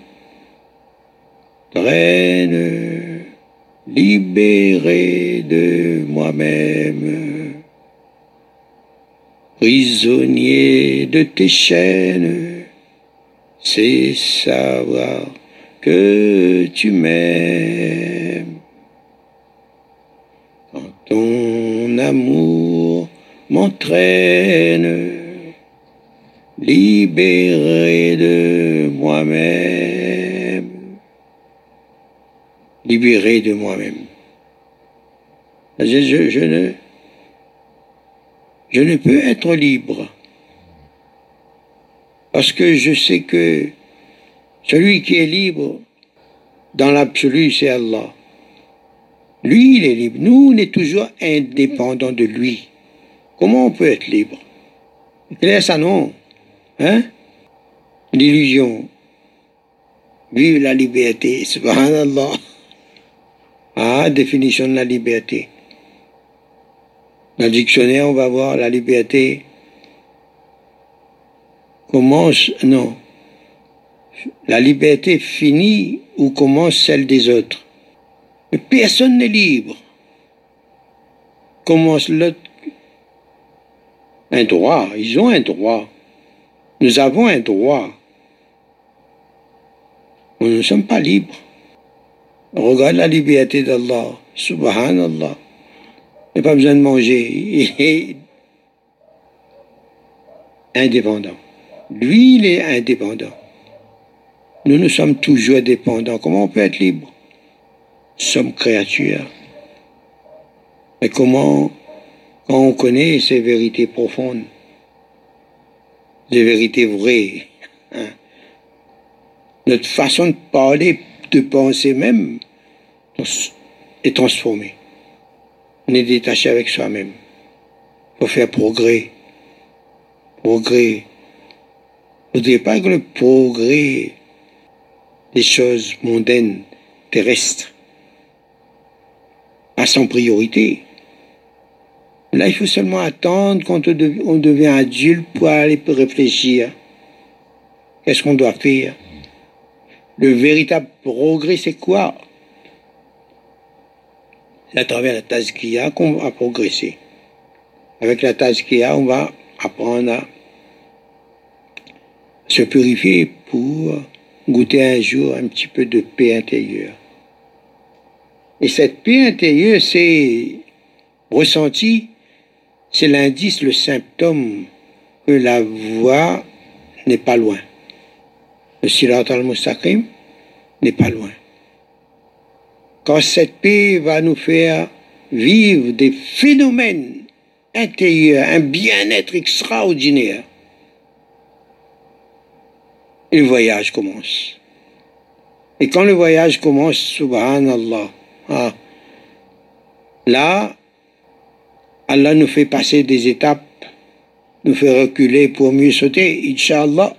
libéré de moi-même, prisonnier de tes chaînes, c'est savoir que tu m'aimes. Quand ton amour m'entraîne, libéré de moi-même, libéré de moi-même. Je, je, ne, je ne peux être libre parce que je sais que celui qui est libre dans l'absolu, c'est Allah. Lui, il est libre. Nous, on est toujours indépendants de lui. Comment on peut être libre? C'est ça, non? Hein? L'illusion. Vive la liberté, subhanallah. Ah, définition de la liberté. Dans le dictionnaire, on va voir la liberté commence, non. La liberté finit ou commence celle des autres. Mais personne n'est libre. Commence l'autre. Un droit, ils ont un droit. Nous avons un droit. Nous ne sommes pas libres. Regarde la liberté d'Allah. Subhanallah. Il n'a pas besoin de manger. Il est indépendant. Lui, il est indépendant. Nous, nous sommes toujours dépendants. Comment on peut être libre? Nous sommes créatures. Mais comment, quand on connaît ces vérités profondes, les vérités vraies, hein, notre façon de parler, de penser même, est transformée. On est détaché avec soi-même. Faut faire progrès. Progrès. Ne voudrais pas que le progrès des choses mondaines, terrestres, à son priorité. Là, il faut seulement attendre quand on devient adulte pour aller réfléchir. Qu'est-ce qu'on doit faire? Le véritable progrès, c'est quoi? À travers la tazkiya qu'on va progresser. Avec la tazkiya, on va apprendre à se purifier pour goûter un jour un petit peu de paix intérieure. Et cette paix intérieure, c'est ressenti, c'est l'indice, le symptôme que la voie n'est pas loin. Le silat al-mustaqim n'est pas loin. Quand cette paix va nous faire vivre des phénomènes intérieurs, un bien-être extraordinaire, le voyage commence. Et quand le voyage commence, subhanallah, ah, là, Allah nous fait passer des étapes, nous fait reculer pour mieux sauter, Inch'Allah,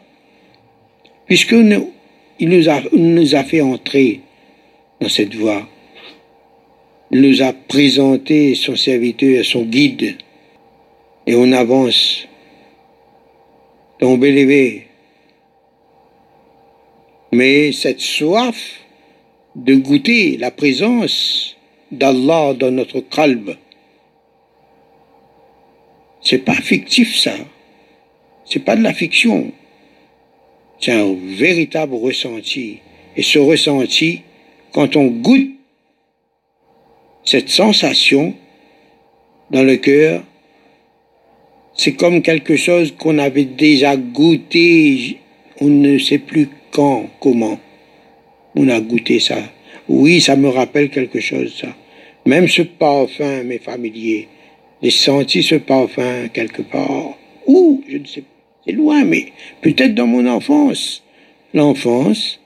puisque nous, il nous a, nous a fait entrer dans cette voie. Il nous a présenté son serviteur, son guide, et on avance. Donc, élevé, mais cette soif de goûter la présence d'Allah dans notre qalb, c'est pas fictif ça. C'est pas de la fiction. C'est un véritable ressenti. Et ce ressenti, quand on goûte cette sensation dans le cœur, c'est comme quelque chose qu'on avait déjà goûté, on ne sait plus quand, comment on a goûté ça. Oui, ça me rappelle quelque chose, ça. Même ce parfum m'est familier. J'ai senti ce parfum quelque part. Où Je ne sais pas. C'est loin, mais peut-être dans mon enfance. L'enfance,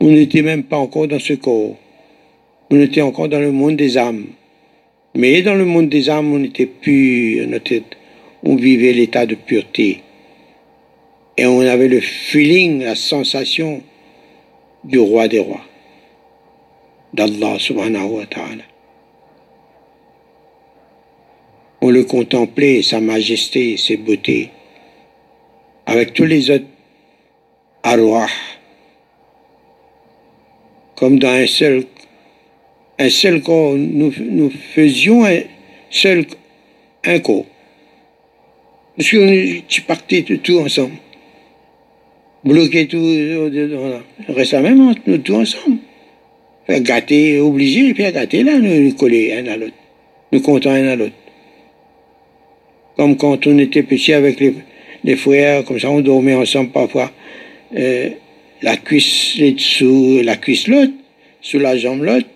on n'était même pas encore dans ce corps. On était encore dans le monde des âmes. Mais dans le monde des âmes, on était pur, on vivait l'état de pureté. Et on avait le feeling, la sensation du roi des rois, d'Allah subhanahu wa ta'ala. On le contemplait, sa majesté, ses beautés, avec tous les autres arwah, comme dans un seul, un seul corps, nous, nous faisions un seul, un corps. Parce que partais de tout ensemble bloquer tout. Même, nous tous ensemble. Faire gâter, obligé, faire gâter là, nous, coller un à l'autre. Nous comptons un à l'autre. Comme quand on était petit avec les, les frères, comme ça, on dormait ensemble parfois. Euh, la cuisse les dessous, la cuisse l'autre, sous la jambe l'autre.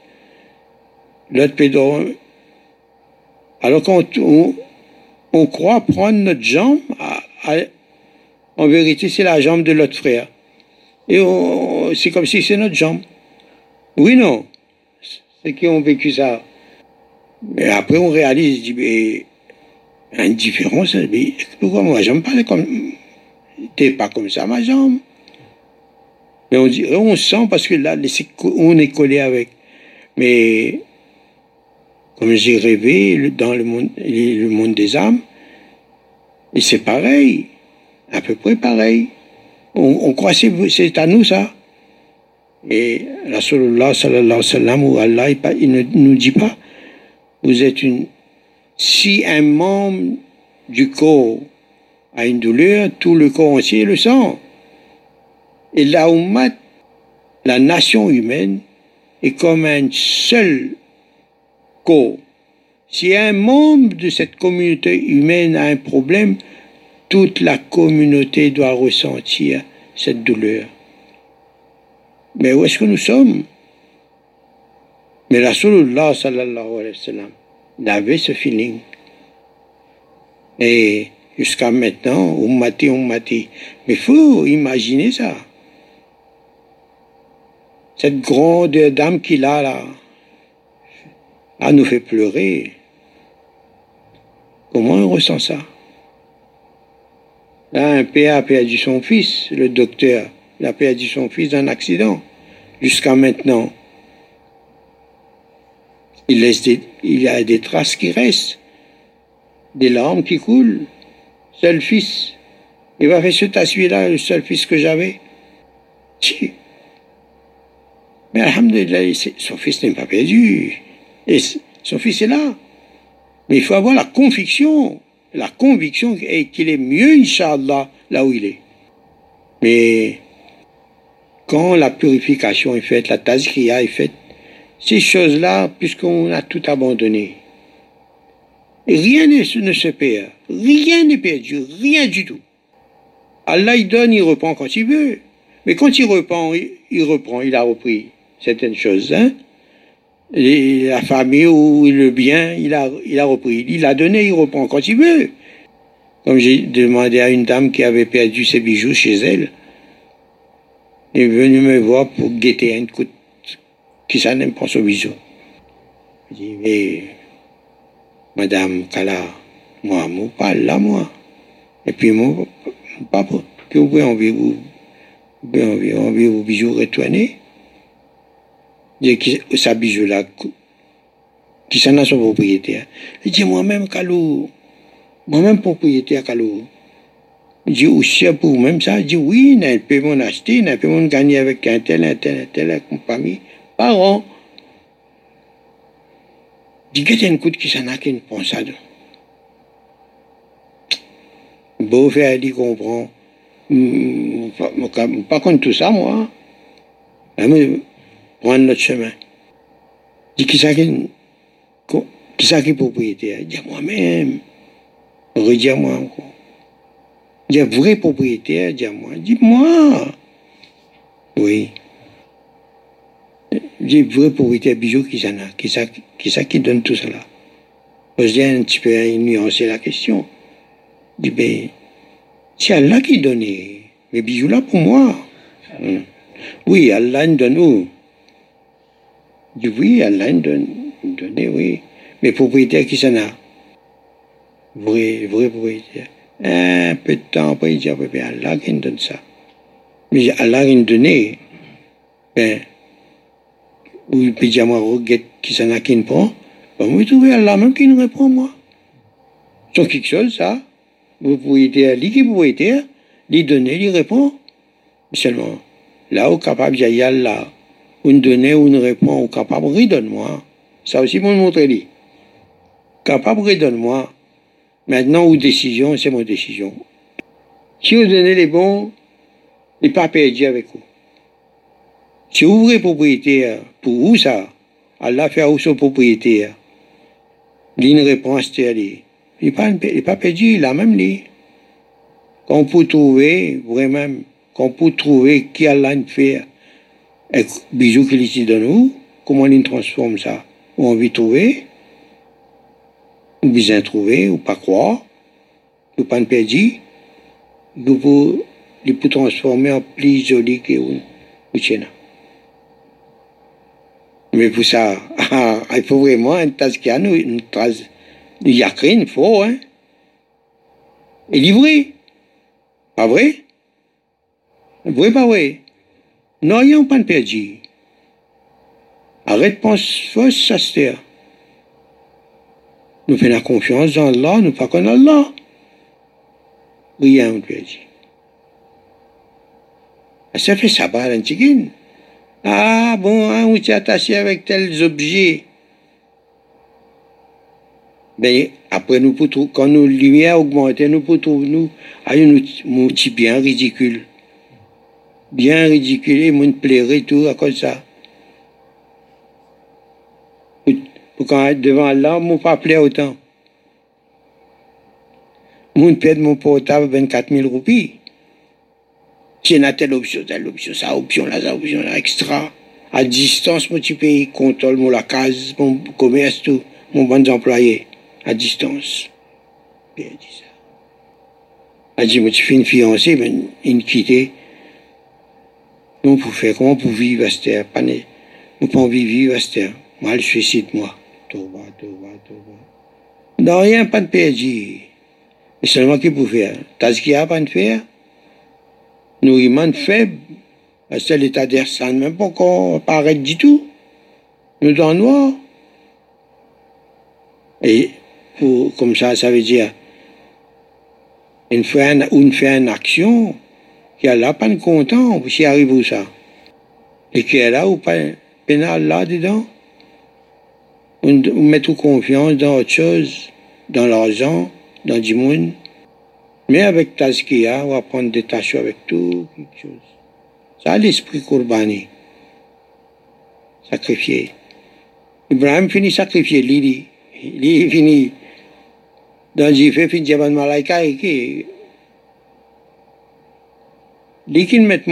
L'autre peut dormir. Alors quand on, on, croit prendre notre jambe à en vérité, c'est la jambe de l'autre frère. Et c'est comme si c'est notre jambe. Oui, non. ceux qui ont vécu ça. Mais après, on réalise, dit, mais, une mais pourquoi moi, j'aime pas comme, t'es pas comme ça, ma jambe? Mais on dit, on sent parce que là, on est collé avec. Mais, comme j'ai rêvé dans le monde, le monde des âmes, c'est pareil, à peu près pareil. On, on croit que c'est à nous ça. Et Rasulullah sallallahu alayhi wa Allah, il ne nous dit pas, vous êtes une, si un membre du corps a une douleur, tout le corps entier le sent. Et la Ummat, la nation humaine, est comme un seul corps. Si un membre de cette communauté humaine a un problème, toute la communauté doit ressentir cette douleur. Mais où est-ce que nous sommes? Mais Rasulullah sallallahu alayhi wa sallam avait ce feeling. Et jusqu'à maintenant, ummati, ummati. Mais il faut imaginer ça. Cette grande dame qu'il a là, elle nous fait pleurer. Comment on ressent ça? Là, un père a perdu son fils, le docteur, il a perdu son fils dans un accident. Jusqu'à maintenant, il, laisse il y a des traces qui restent, des larmes qui coulent. Seul fils. Il va faire ce celui-là, le seul fils que j'avais. Si. Mais Alhamdulillah, son fils n'est pas perdu. Et son fils est là. Mais il faut avoir la conviction la conviction qu'il est mieux, Inch'Allah, là où il est. Mais quand la purification est faite, la tazkiyah est faite, ces choses-là, puisqu'on a tout abandonné, rien ne se perd, rien n'est perdu, rien du tout. Allah, il donne, il reprend quand il veut. Mais quand il reprend, il, reprend, il a repris certaines choses. Hein? La famille ou le bien, il a, il a repris. Il a donné, il reprend quand il veut. Comme j'ai demandé à une dame qui avait perdu ses bijoux chez elle, est venue me voir pour guetter un coup qui ça n'aime pas son bijou. Je dis, mais, madame Kala, moi, moi, pas là, moi. Et puis, moi, papa, que vous pouvez envie, vous, vous pouvez envie vos bijoux retournés sa bijou là, qui s'en a son propriétaire. Il dit, moi-même, Kalou, moi-même propriétaire, Kalou. Dit, aussi pour même ça? Dit, oui, peut mon acheter, peut mon gagner avec un tel, un tel, un tel, compagnie, par an. Dit, qu'est-ce une coûte qui s'en a ça. Beau faire, il comprend. Pas contre tout ça, moi prendre notre chemin. Dis qui ça qui, qui propriétaire Dis moi-même. Redis-moi encore. Dis vrai propriétaire, dis-moi. Dis-moi. Oui. Dis vrai propriétaire bijou qui ça qui ça qui ça qui donne tout cela. Je dis un petit peu nuancer la question. Dis ben, c'est Allah qui donne mes bijoux là pour moi. Hmm. Oui, Allah nous donne où? Dit oui, Allah nous donne, oui. Mais propriétaire qui s'en a Vrai, vrai propriétaire. Un peu de temps après, il dit, ben, Allah qui nous donne ça. Mais Allah qui nous donne, ben, ou il peut dire, moi, regarde qui s'en a qui nous prend. Ben, moi, je trouve Allah même qui nous répond, moi. C'est quelque chose, ça. Vous dire, lui qui dire, lui donner, lui répond. Seulement, là où capable, il y a Allah une donnée ou une réponse, ou capable, redonne-moi. Ça aussi, mon montrer lui. Capable, redonne-moi. Maintenant, ou décision, c'est mon décision. Si vous donnez les bons, il n'est pas perdu avec vous. Si vous ouvrez propriétaire, pour vous ça, Allah fait où son propriétaire. Il une réponse, c'est Il n'est pas, perdu, il a même lui. Qu'on peut trouver, vraiment, qu'on peut trouver qui Allah fait et bijou qu'il ici de nous, comment il transforme ça? Ou on veut trouver, ou bien trouver, ou pas croire, ou pas perdu, ou pour, transformer en plus joli que ou, ou Mais pour ça, il faut vraiment un tazkia, nous, une trace, il y a faut, hein? Et livré. Pas vrai? Vrai, pas vrai? A pas de perdu. De penser fausse, ça se Nous faisons la confiance dans Allah, nous pas connaissons Allah. Rien ne perdu. Ça fait ça, bah, un Ah bon, hein, on s'est attaché avec tels objets. Mais après, nous quand nos lumières augmentent, nous pouvons nous, à un outil bien ridicule. Bien ridicule, et nous plairait tout à cause ça. Pour quand être devant Allah, ne pas plaire autant. Mon perd mon portable 24 000 roupies. J'ai telle option, telle option, ça option là, ça option là, extra. À distance, moi, tu payes, contrôle, mon la case, mon commerce, tout, mon bon employé, à distance. Bien dit ça. Elle dit, tu fais une fiancée, mais une quittée. Nous, pour faire, comment pour vivre à cette terre? Pas né. Nous, pas envie de vivre à cette terre. Moi, le suicide, moi. Va, tout va. Non, rien, pas de perdu. Mais seulement qui peut faire? T'as ce qu'il y a pas de faire? nourriment faible. C'est l'état d'air ça même pas qu'on apparaît du tout. Nous dans noir. Et pour, comme ça, ça veut dire, une fait, une, fait une action, là pas content, si arrive ça? Et qui est là ou pas pénal là dedans? On, met toute confiance dans autre chose, dans l'argent, dans du monde? Mais avec Tazkia, on va prendre des tâches avec tout, quelque chose. Ça, l'esprit Kourbani. Sacrifié. Ibrahim finit sacrifier, lui, lui, finit dans Jifé, fin Jaban Malaika, et qui met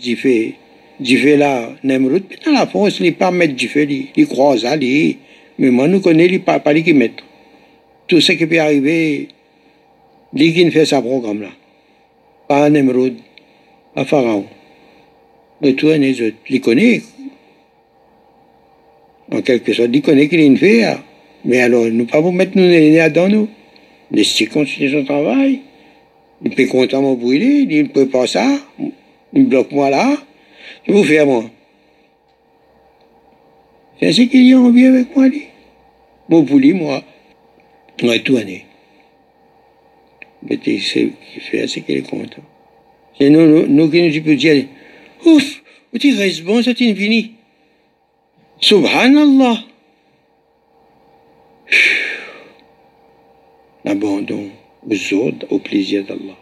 Jifé, Jifé là, Nemrut, dans la France, il pas mettre Jifé, lui, il croit ça, lui, mais moi, nous connaissons, il pas, pas lui qui met. Tout ce qui peut arriver, Ligin fait sa programme là. Pas Nemrod, pas Pharaon. Mais toi, les autres, les connaît. En quelque sorte, connaissent qu'il fait. Hein. Mais alors, nous pas vous mettre nous les dans nous. Laissez continuer son travail. Il peut content me brûler, il ne peut pas ça. Il bloque moi là. Je vous fais moi? C'est ce qu'il y a envie avec moi, lui. Mon pouli, moi. Année. Mais ce qu'il fait, c'est qu'il est content. C'est nous, nous, nous qui nous peut dire, ouf, tu restes bon, c'est infini. Subhanallah. L'abandon autres, au plaisir d'Allah.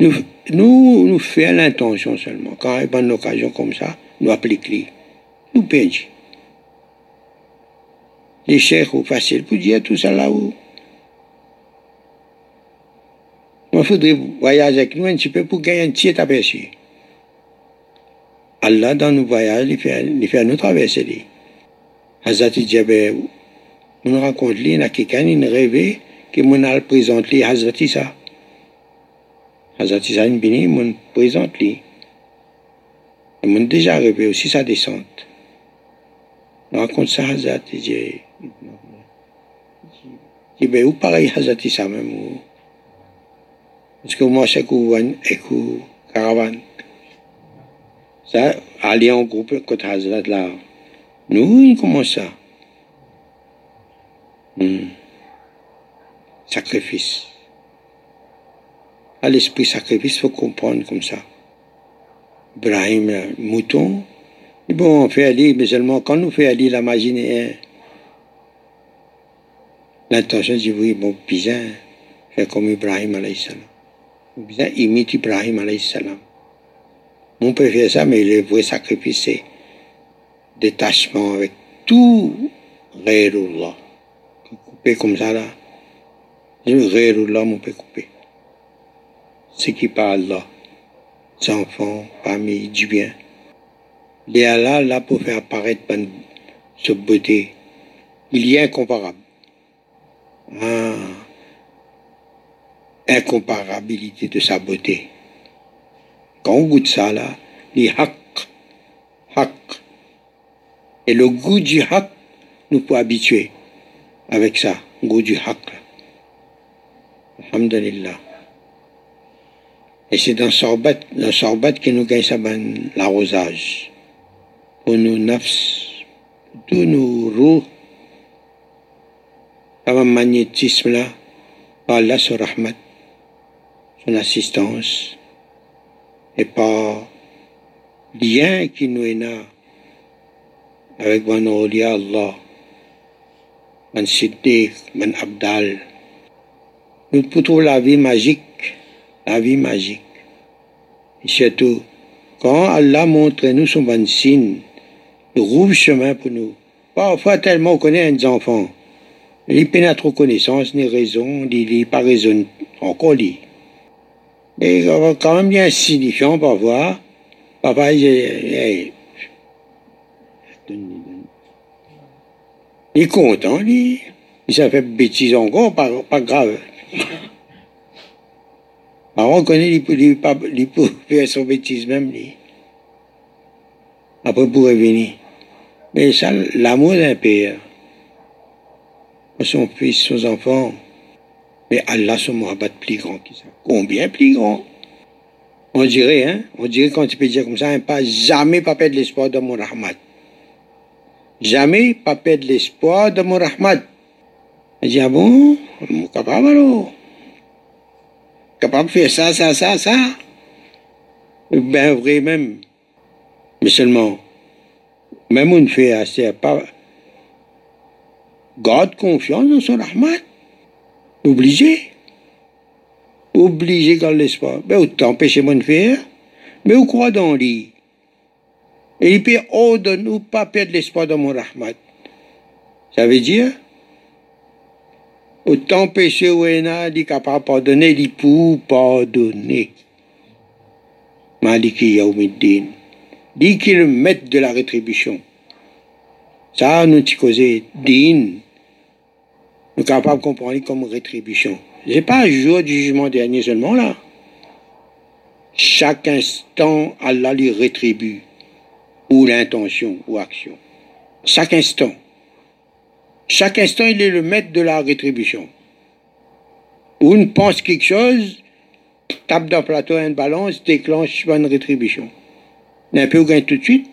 Nous, nous, faisons l'intention seulement. Quand il y a une occasion comme ça, nous appliquons. Nous perdons. Les chers, ou facile pour dire tout ça là-haut. Il faudrait voyager avec nous un petit peu pour gagner un petit aperçu. Allah, dans nos voyages, il fait, il fait nous traverser. Hazrat Djabé, on raconte, il y a quelqu'un qui rêvé que mon al présente. Hazrat Issa, il bini, mon présente lui. Et mon déjà rêvé aussi sa descente. On raconte ça Hazrat Djabé. Il dit, où pareil Hazrat Issa même, Parce que moi, c'est que caravane. Ça, aller en groupe, côté Hazrat là. Nous, comment ça? Sacrifice. À l'esprit sacrifice, faut comprendre comme ça. Ibrahim, mouton. Et bon, on fait aller, mais seulement quand nous fait aller la magie, l'intention, dit oui, bon, pizza, fait comme Ibrahim alayhi salam bien imite Ibrahim alayhi salam. On peut faire ça, mais le vrai sacrifice, c'est détachement avec tout Ghairullah. Couper comme ça là. Le Ghairullah, on peut couper. Ce qui parle là. Enfants, famille, du bien. Il est là, là pour faire apparaître cette beauté. Il a incomparable. Ah incomparabilité de sa beauté. Quand on goûte ça, là, les haq, Et le goût du haq nous peut habituer avec ça, goût du haq. Alhamdulillah. Et c'est dans Sorbat, dans Sorbat que nous gagnons l'arrosage. Pour nos nafs, tous nos roues, un magnétisme là, par Allah son rahmat, son assistance, et par lien qui nous est là avec mon Allah, mon siddiq, mon abdal. Nous pouvons la vie magique la vie magique. Et surtout, quand Allah montre nous son bon signe, il rouvre chemin pour nous. Parfois, tellement on connaît un enfant, il n'a trop connaissance, ni raison, n'a pas raison, encore lui. Mais quand même bien signifiant parfois. Papa, il, il, est content, lui. Il s'est fait bêtise encore, pas, pas grave. Alors on connaît les, les, son bêtise même. Les. Après, pour revenir. Mais ça, l'amour d'un père, son fils, son enfant, mais Allah, son mohabbat plus grand que ça. Combien plus grand? On dirait, hein, on dirait quand tu peux dire comme ça, hein, pas jamais pas perdre l'espoir de mon rahmat. Jamais pas perdre l'espoir de mon rahmat. Il dit, ah bon, capable alors capable de faire ça, ça, ça, ça. Ben vrai même. Mais seulement, même on fait assez, pas. Garde confiance dans son rahmat. Obligé. Obligé dans l'espoir. Ben, autant empêcher mon faire, mais on croit dans lui. Et il peut ordonner ou pas perdre l'espoir dans mon rahmat. Ça veut dire, Autant péché ou ena, dit capable de pardonner, dit pour pardonner. Maliki Yaoumiddin. Dit qu'il maître de la rétribution. Ça, nous t'y din. Nous capables de comprendre comme rétribution. C'est pas un jour du jugement dernier seulement là. Chaque instant, Allah lui rétribue. Ou l'intention, ou action. Chaque instant. Chaque instant, il est le maître de la rétribution. On pense quelque chose, tape dans le plateau une balance, déclenche une rétribution. Un peu, gagne tout de suite.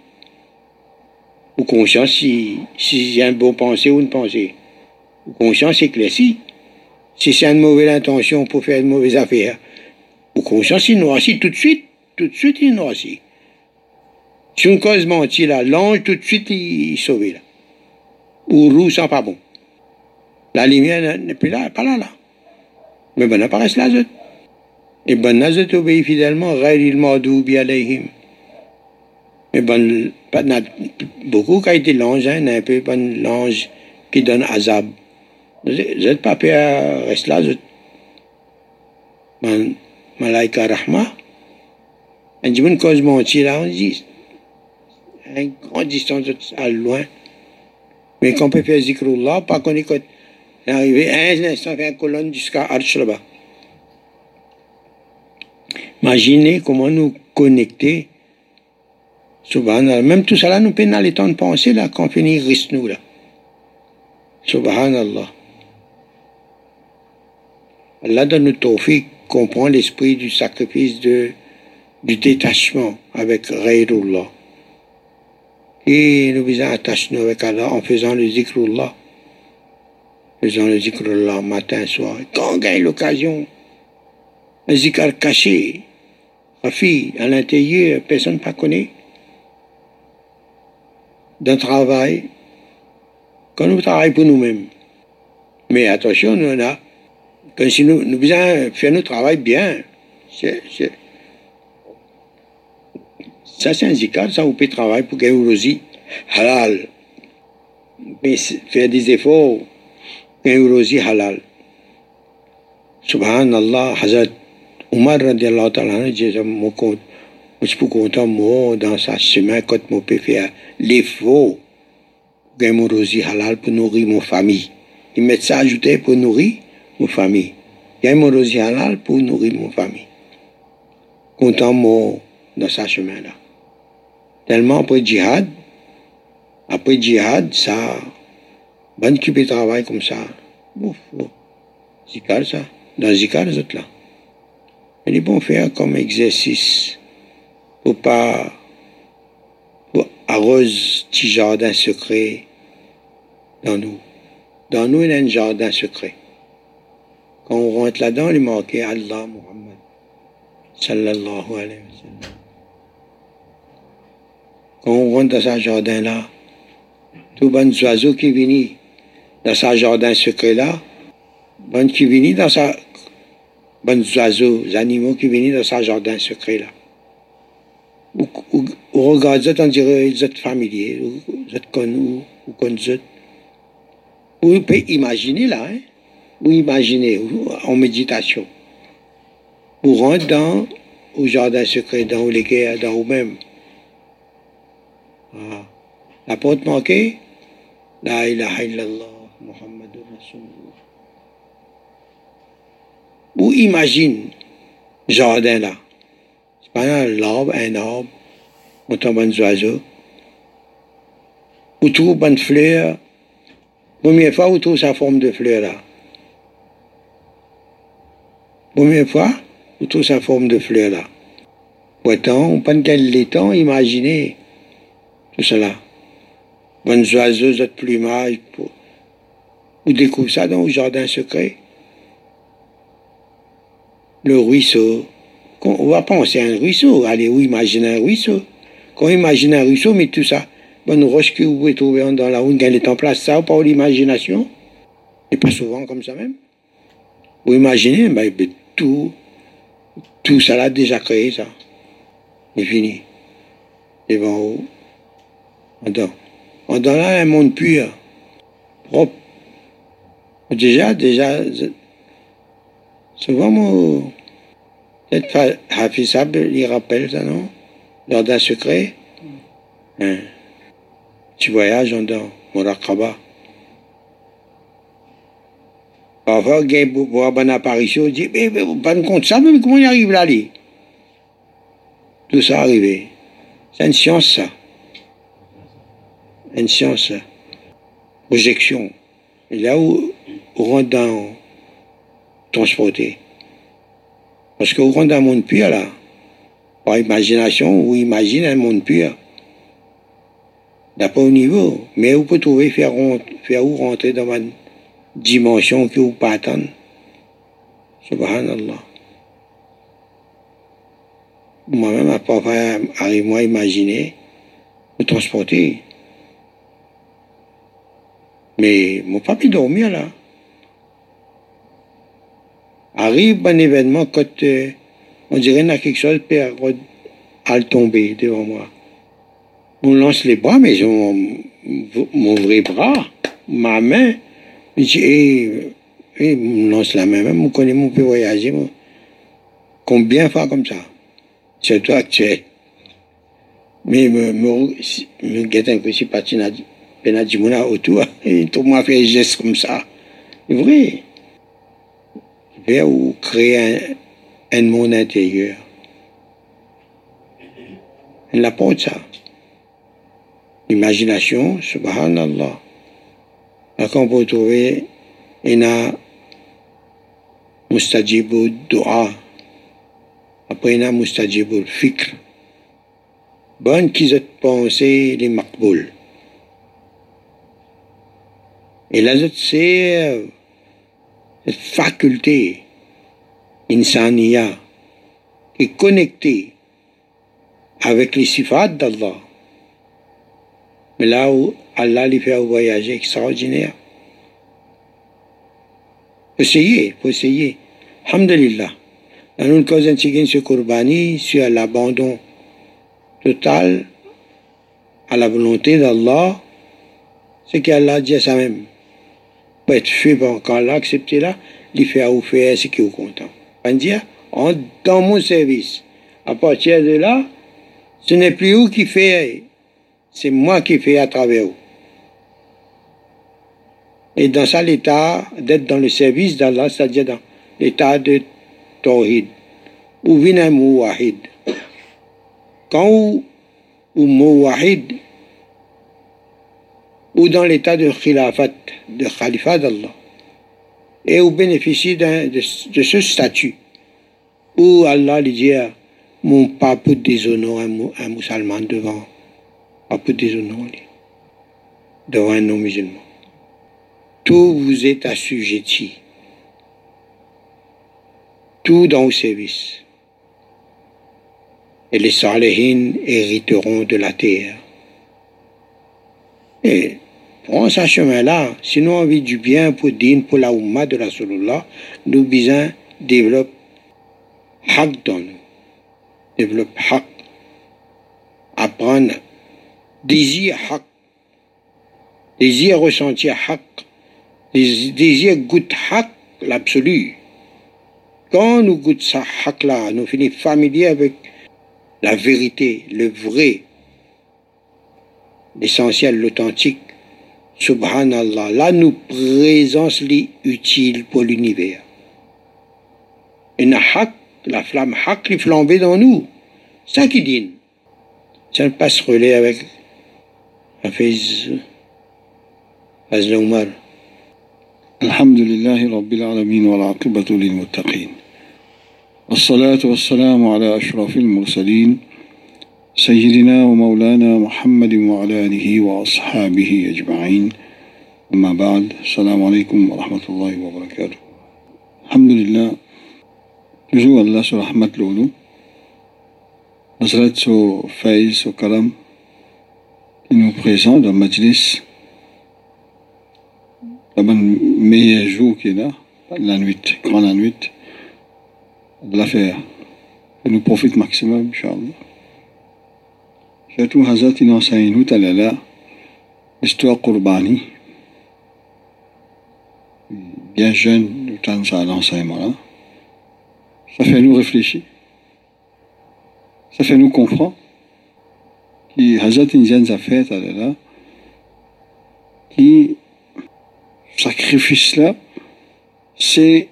Ou conscience si, si c'est une bonne pensée ou une pensée. Ou conscience éclaircie. Si c'est une mauvaise intention pour faire une mauvaise affaire. Ou conscience, il noircit tout de suite. Tout de suite, il noircit. Cause mentit là, l'ange, tout de suite, il est sauvé là ou rouge sont pas bon. La lumière n'est plus là, pas là, là. Mais bon, apparaît là, zut. Et bon, nazet obéit fidèlement, il madoubi alayhim. Bon, pas beaucoup qui a été l'ange, hein, un peu bon l'ange qui donne azab. Zut pas peur, reste là, zut. Bon, malaika rahma. Un dit, cause menti là, on dit, une grande distance à loin. Mais qu'on peut faire zikrullah, pas qu'on écoute. Arrivé un instant, faire une colonne jusqu'à Arch. Imaginez comment nous connecter. Subhanallah. Même tout là, nous peinons les temps de penser là, quand on finit, nous là. Subhanallah. Allah donne le tawfiq, comprend l'esprit du sacrifice de, du détachement avec Ghayrullah. Et nous faisons attacher avec Allah en faisant le zikrullah. Faisant le zikrullah matin, soir. Quand on gagne l'occasion, un zikr caché, fille à l'intérieur, personne ne pas connaît. D'un travail, quand nous travaillons pour nous-mêmes. Mais attention, nous, a, quand si nous, nous faisons notre travail bien, c'est, ça, c'est un zikar, ça, vous travailler pour aussi halal. Mais faire des efforts, aussi halal. Subhanallah, Hazrat Umar radiallahu ta'ala, content, moi, dans sa chemin, quand je peux faire l'effort, gagner aussi halal pour nourrir mon famille. Ils mettent ça ajouté pour nourrir mon famille. Gagner aussi halal pour nourrir mon famille. Content, moi, dans sa chemin là tellement après djihad, Après djihad, ça, bonne qui peut travailler comme ça. Ouf, ouf. Zikar, ça. Dans Zikar, les autres là. Il est bon faire comme exercice pour pas pour arrose petit jardin secret dans nous. Dans nous, il y a un jardin secret. Quand on rentre là-dedans, il est marqué Allah Muhammad. Sallallahu alayhi wa sallam. On rentre dans ce jardin-là, tout bon oiseau qui viennent dans ce jardin secret-là, bon qui viennent dans sa bon oiseaux, animaux qui viennent dans ce jardin secret-là. Ou, ou, ou regardez, on dirait vous êtes familiers, vous êtes connus, ou connaissez. Vous pouvez imaginer là, hein? Vous imaginez en méditation. Vous rentrez dans le jardin secret, dans les guerres, dans vous-même. La porte manquée, La ilaha illallah, Muhammad Rasulullah. Ou imagine, jardin là. C'est pas un arbre, un arbre, on tombe un oiseau. Ou trouve une fleur. Première fois, vous trouvez sa forme de fleur là. Première fois, vous trouvez sa forme de fleur là. Pourtant, pendant quel temps, imaginez cela. Bonnes oiseaux, de plumage. Pour... Vous découvrez ça dans le jardin secret. Le ruisseau. On va penser à un ruisseau. Allez, vous imaginez un ruisseau. Quand on imagine un ruisseau, mais tout ça, bonne roche que vous pouvez trouver dans la route, elle est en place, ça, ou pas l'imagination. Et pas souvent comme ça même. Vous imaginez, ben, tout, tout ça l'a déjà créé, ça. C'est fini. Et bon, on. On dort là un monde pur, propre. Déjà, déjà, souvent, mon, peut-être Hafizab, il rappelle ça, non? L'ordre secret? Hein? Tu voyages, on dort, mon rakaba. Parfois, il y a une apparition, il dit, mais, vous pas compte ça, mais comment il arrive là, lui? Tout ça arrivé. C'est une science, ça. Une science. Projection. Et là où on rentre dans transporter. Parce qu'on rentre dans un monde pur, là. Par imagination, ou imagine un monde pur. N'a pas au niveau. Mais vous pouvez trouver, faire, faire où rentrer dans une dimension que vous pas. Subhanallah. Moi-même, à parfois, arrive-moi à imaginer, me transporter. Mais mon papi dormir là. Arrive un événement quand euh, on dirait qu'il y a quelque chose à tomber devant moi. On lance les bras, mais mon, mon vrai bras, ma main, je dis, eh, eh, on lance la main, même on connaît mon peut voyager. Combien de fois comme ça? Surtout actuel. Mais me, me, me guette un peu si patinage ben a dit, autour, et tout le monde fait un geste comme ça. C'est vrai. Vers où créer un, un monde intérieur. N'a pas ça. L'imagination, subhanallah. Là, on peut trouver, il y a dua. Après, il y a mustajibu fikr. Bonne qui se pensée, les makboul. Et là, c'est cette faculté insania qui est connectée avec les sifat d'Allah. Mais là où Allah lui fait un voyage extraordinaire. Faut essayer, faut essayer. Alhamdulillah. Dans une cause antigène sur Kurbani, sur l'abandon total à la volonté d'Allah, c'est qu'Allah dit à ça même peut être fait bon, quand l'a accepté là, il fait à vous faire ce qui est content. On dire, dans mon service. À partir de là, ce n'est plus vous qui fait, c'est moi qui fais à travers vous. Et dans ça, l'état d'être dans le service d'Allah, c'est-à-dire dans l'état de Tawhid, ou vient un mot wahid. Quand ou, ou mot wahid, ou dans l'état de khilafat, de khalifat d'Allah, et ou bénéficie de, ce statut, où Allah lui dit, mon pas peut déshonorer un, musulman devant, déshonorer devant un non-musulman. Tout vous est assujetti. Tout dans vos services. Et les salihin hériteront de la terre. Et prends ce chemin-là. Sinon, on vit du bien pour Din, pour la Ummah de Rasulullah. Nous besoin développe haq dans nous. Développe haq. Apprendre. Désir haq. Désir ressentir haq. Désir goûter haq, l'absolu. Quand nous goûtons ça haq-là, nous finissons familiers avec la vérité, le vrai, l'essentiel, l'authentique. Subhanallah, là nous présence utile pour l'univers. Et la flamme haq qui flambée dans nous. Ça qui dit. Ça ne passe relais avec Hafiz Hazla Omar. الحمد لله رب العالمين والعاقبة للمتقين والصلاة والسلام على أشرف المرسلين سيدنا ومولانا محمد وعلى آله وأصحابه أجمعين. أما بعد السلام عليكم ورحمة الله وبركاته. الحمد لله. جزو الله سو رحمة لولو. نصرت سو فائز سو كرم إنو بريزان دو مجلس طبعا مية جو كنا لانويت كران لانويت الله فيه إنو بروفيت ماكسيمم إن شاء الله Surtout Hazrat il enseigne nous talala l'histoire Qurbani bien jeune nous temps ça l'enseignement là ça fait nous réfléchir. Ça fait nous comprendre que Hazrat Indian a fait là, qui sacrifice là, c'est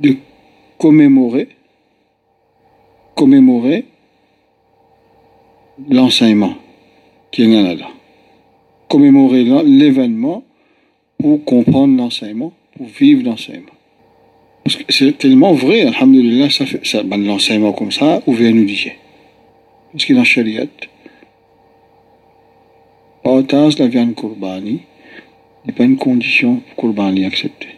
de commémorer, commémorer l'enseignement qui est là. Commémorer l'événement pour comprendre l'enseignement, pour vivre l'enseignement. Parce que c'est tellement vrai, alhamdulillah, ça fait, ça, ben, l'enseignement comme ça, où vient nous dire. Parce que dans Shariat, partage la viande Kurbani n'est pas une condition pour Kurbani accepter.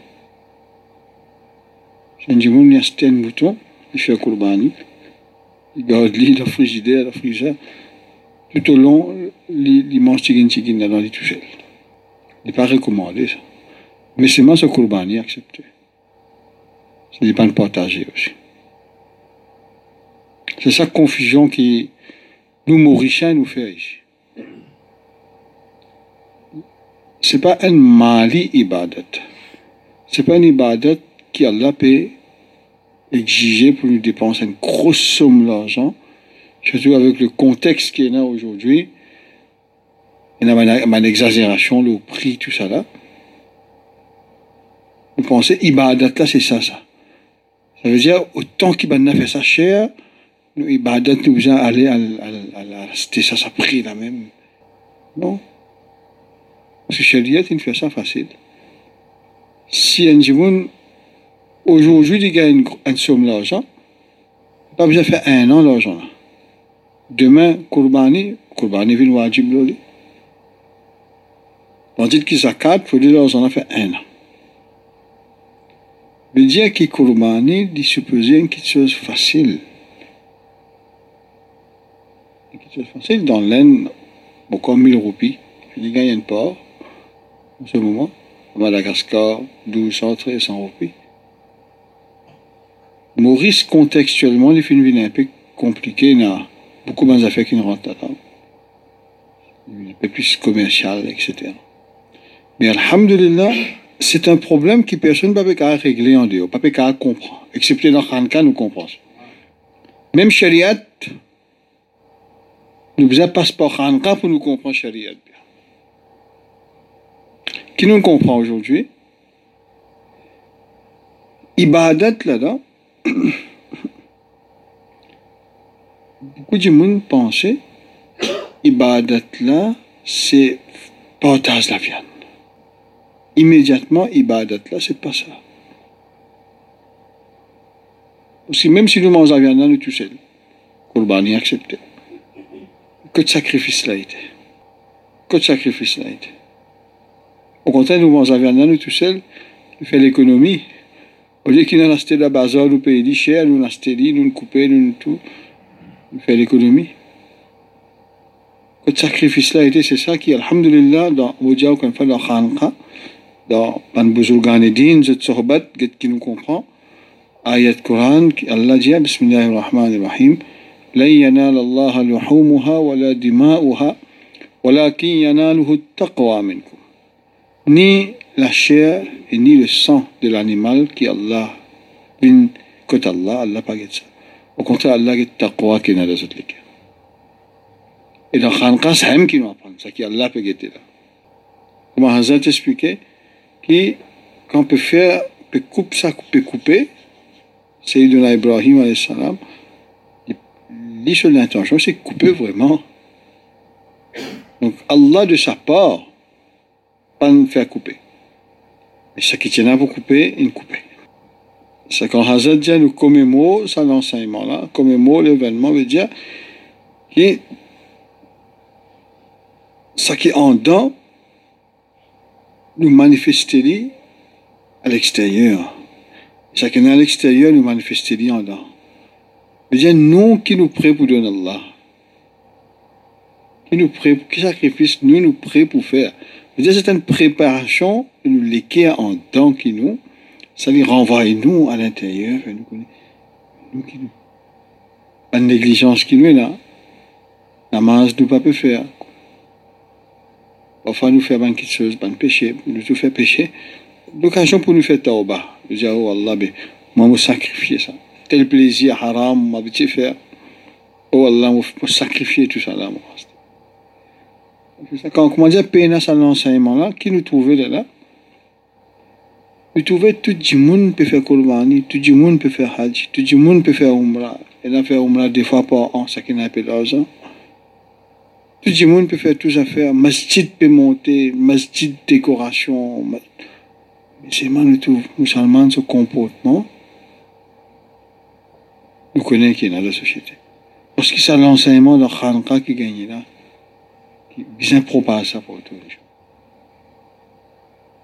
Si un a un mouton, il fait Kurbani, il garde lui, la frigidaire, la frigère, tout au long, mange tigin tigin dans les tout seul. Il n'est pas recommandé ça. Mais c'est moi ce Kurbani accepté. Ce n'est pas le partager aussi. C'est sa confusion qui nous Mauriciens nous fait ici. C'est pas un mali ibadat. C'est pas une ibadat qui Allah peut exiger pour nous dépenser une grosse somme d'argent, surtout avec le contexte qui est là aujourd'hui. Il y a une exagération, le prix, tout ça là. Vous pensez, ibadat là, c'est ça, ça. Ça veut dire, autant qu'il a fait ça cher, ibadat, nous allons aller à, la cité, ça, ça prix la même. Non. Parce que Shariat, il fait ça facile. Si un jour, aujourd'hui, il gagne une somme d'argent, pas besoin de faire un an l'argent là. Demain, Kurbani, Kurbani vient wajib loli. Tandis que Zakat, il faut dire l'argent a fait un an. Mais dire que Kurbani, il supposait quelque chose facile. Quelque chose facile dans l'Inde, beaucoup 1000 roupies, il gagne un port en ce moment. Madagascar, 1200, 1300 roupies. Maurice, contextuellement, une vie un peu compliquée, il y a beaucoup moins d'affaires qui ne rentrent. Un peu plus commercial, etc. Mais Alhamdulillah, c'est un problème que personne ne peut régler en dehors, pas peut comprendre, excepté dans Khanka, nous comprenons. Même Shariat, nous faisons passeport Khanka pour nous comprendre Shariat. Qui nous comprend aujourd'hui? Ibadat là-dedans, beaucoup de monde pensait Ibadat là, c'est partage la viande. Immédiatement, ibadat là, c'est pas ça. Aussi, même si nous mangeons la viande, nous tout seul. Kurbani accepté. Que de sacrifice là été. Que de sacrifice là été. Au contraire, nous mangeons la viande, nous tout seul, nous faisons l'économie. Au lieu qu'il nous acheté la bazar, nous payons cher, nous nous nous couper, nous tout, faisons l'économie. Que de sacrifice là été, c'est ça qui, alhamdulillah, dans Moudja, quand on fait la khanqa, dans Ban Bouzougan et Din, Zet Sohbat, qui nous comprend, ayat Quran, Allah dit, Bismillahirrahmanirrahim, لن ينال الله لحومها ولا دماؤها ولكن يناله التقوى منكم ni la chair et ni le sang de l'animal qui Allah bin côté Allah Allah pas ça au contraire Allah est taqwa qui n'a pas les et dans Khanqa c'est même qui nous apprend ça qui Allah peut guetter là comment Hazrat expliquait qui quand on peut faire peut couper ça peut couper Sayyidina Ibrahim alayhi salam l'intention, c'est couper vraiment. Donc Allah de sa part, pas nous faire couper. Mais ce qui tient à vous couper, il coupe. C'est quand Hazard dit nous commémorons ça l'enseignement là, commémorons l'événement, veut dire que ce qui est en dedans, nous manifester à l'extérieur. Ce qui est à l'extérieur, nous manifester en dedans. C'est nous qui nous prêts pour donner Allah. Qui nous prêts, quel sacrifice nous nous prêts pour faire. C'est une préparation de nous léquer en temps qui nous, ça lui renvoie nous à l'intérieur. Nous, qui nous. De négligence qui nous est là. La masse nous pas peut faire. Parfois nous faire quelque chose, de péché, nous tout faire péché. L'occasion pour nous faire tauba. Nous dire, oh Allah, ben, moi, me sacrifier ça tel plaisir haram m'a faire. Oh Allah, m'a sacrifier tout ça là. Quand on commence à peine à l'enseignement là, qui nous trouvait là trouvait tout le monde peut faire Kurbani, tout le monde peut faire Hajj, tout le monde peut faire Umrah. Et là, Umrah deux fois par an, ça n'a pas d'argent. Tout le monde peut faire tout ça faire. Masjid peut monter, masjid décoration. Mais c'est mal tout musulman ce comportement nous connaissons qui est dans la société. Parce que c'est l'enseignement de Khanqa qui gagne là, qui bien propage ça pour tous les gens.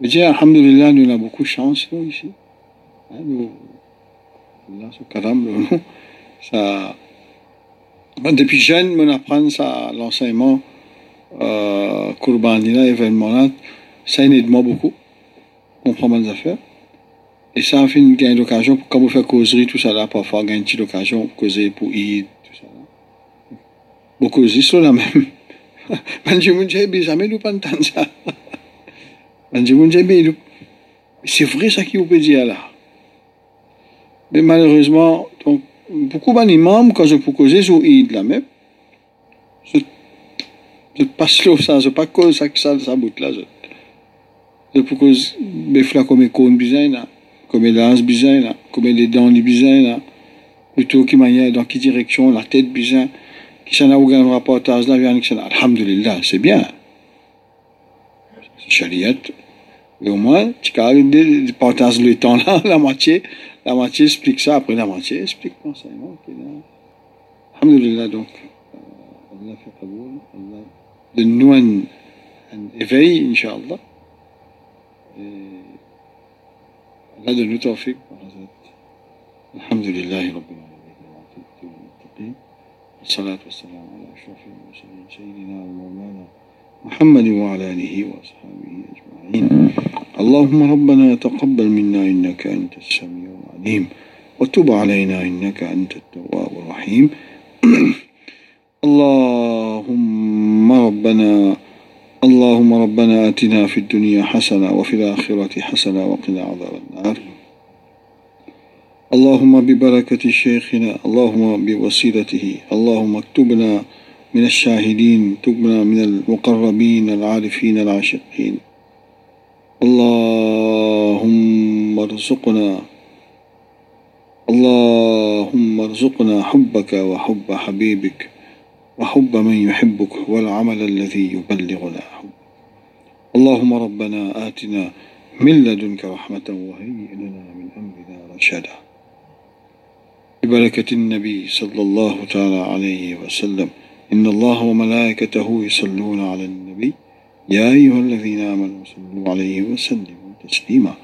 Je dis, Alhamdulillah, nous avons beaucoup de chance ici. Hein, nous, là, ce ça, depuis jeune, on apprend ça, l'enseignement, euh, Kurbanina, événement ça aide moi beaucoup, comprendre mes affaires. Et ça a fait une gagne d'occasion, quand vous faites causerie, tout ça là, parfois, gagne une petite occasion causer pour Eid, tout ça là. Beaucoup causeries sont là même. jamais nous pas entendre ça. C'est vrai ça qui vous peut dire là. Mais malheureusement, donc, beaucoup d'imams, quand je causer sur Eid là même, je, je passe l'eau ça, je pas cause ça, ça, ça bout là. Je, je causer, mes flacons, comme icônes bizarres là comme l'as bizarre là, comme les dents bizarres là, plutôt qui manière dans quelle direction, la tête bizarre, qui s'en a aucun rapportage là, vient que alhamdulillah, c'est bien. Chariot, et au moins, tu partages le temps là, la moitié, la moitié explique ça, après la moitié explique l'enseignement. Alhamdulillah, donc, euh, Allah fait Allah donne-nous un, un éveil, Inch'Allah. هذا له توفيق الحمد لله رب العالمين والصلاة والسلام على أشرف المرسلين سيدنا ومولانا محمد وعلى آله وأصحابه أجمعين. اللهم ربنا تقبل منا إنك أنت السميع العليم. وتب علينا إنك أنت التواب الرحيم. اللهم ربنا اللهم ربنا آتنا في الدنيا حسنة وفي الآخرة حسنة وقنا عذاب النار. اللهم ببركة شيخنا اللهم بوسيلته اللهم اكتبنا من الشاهدين اكتبنا من المقربين العارفين العاشقين. اللهم ارزقنا اللهم ارزقنا حبك وحب حبيبك وحب من يحبك والعمل الذي يبلغنا حب اللهم ربنا آتنا من لدنك رحمة وهيئ لنا من أمرنا رشدا. ببركة النبي صلى الله تعالى عليه وسلم. إن الله وملائكته يصلون على النبي. يا أيها الذين آمنوا صلوا عليه وسلموا تسليما.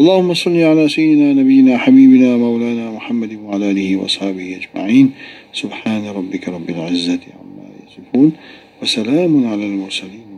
اللهم صل على سيدنا نبينا حبيبنا مولانا محمد وعلى آله وأصحابه أجمعين. سبحان ربك رب العزة عما يصفون. وسلام على المرسلين.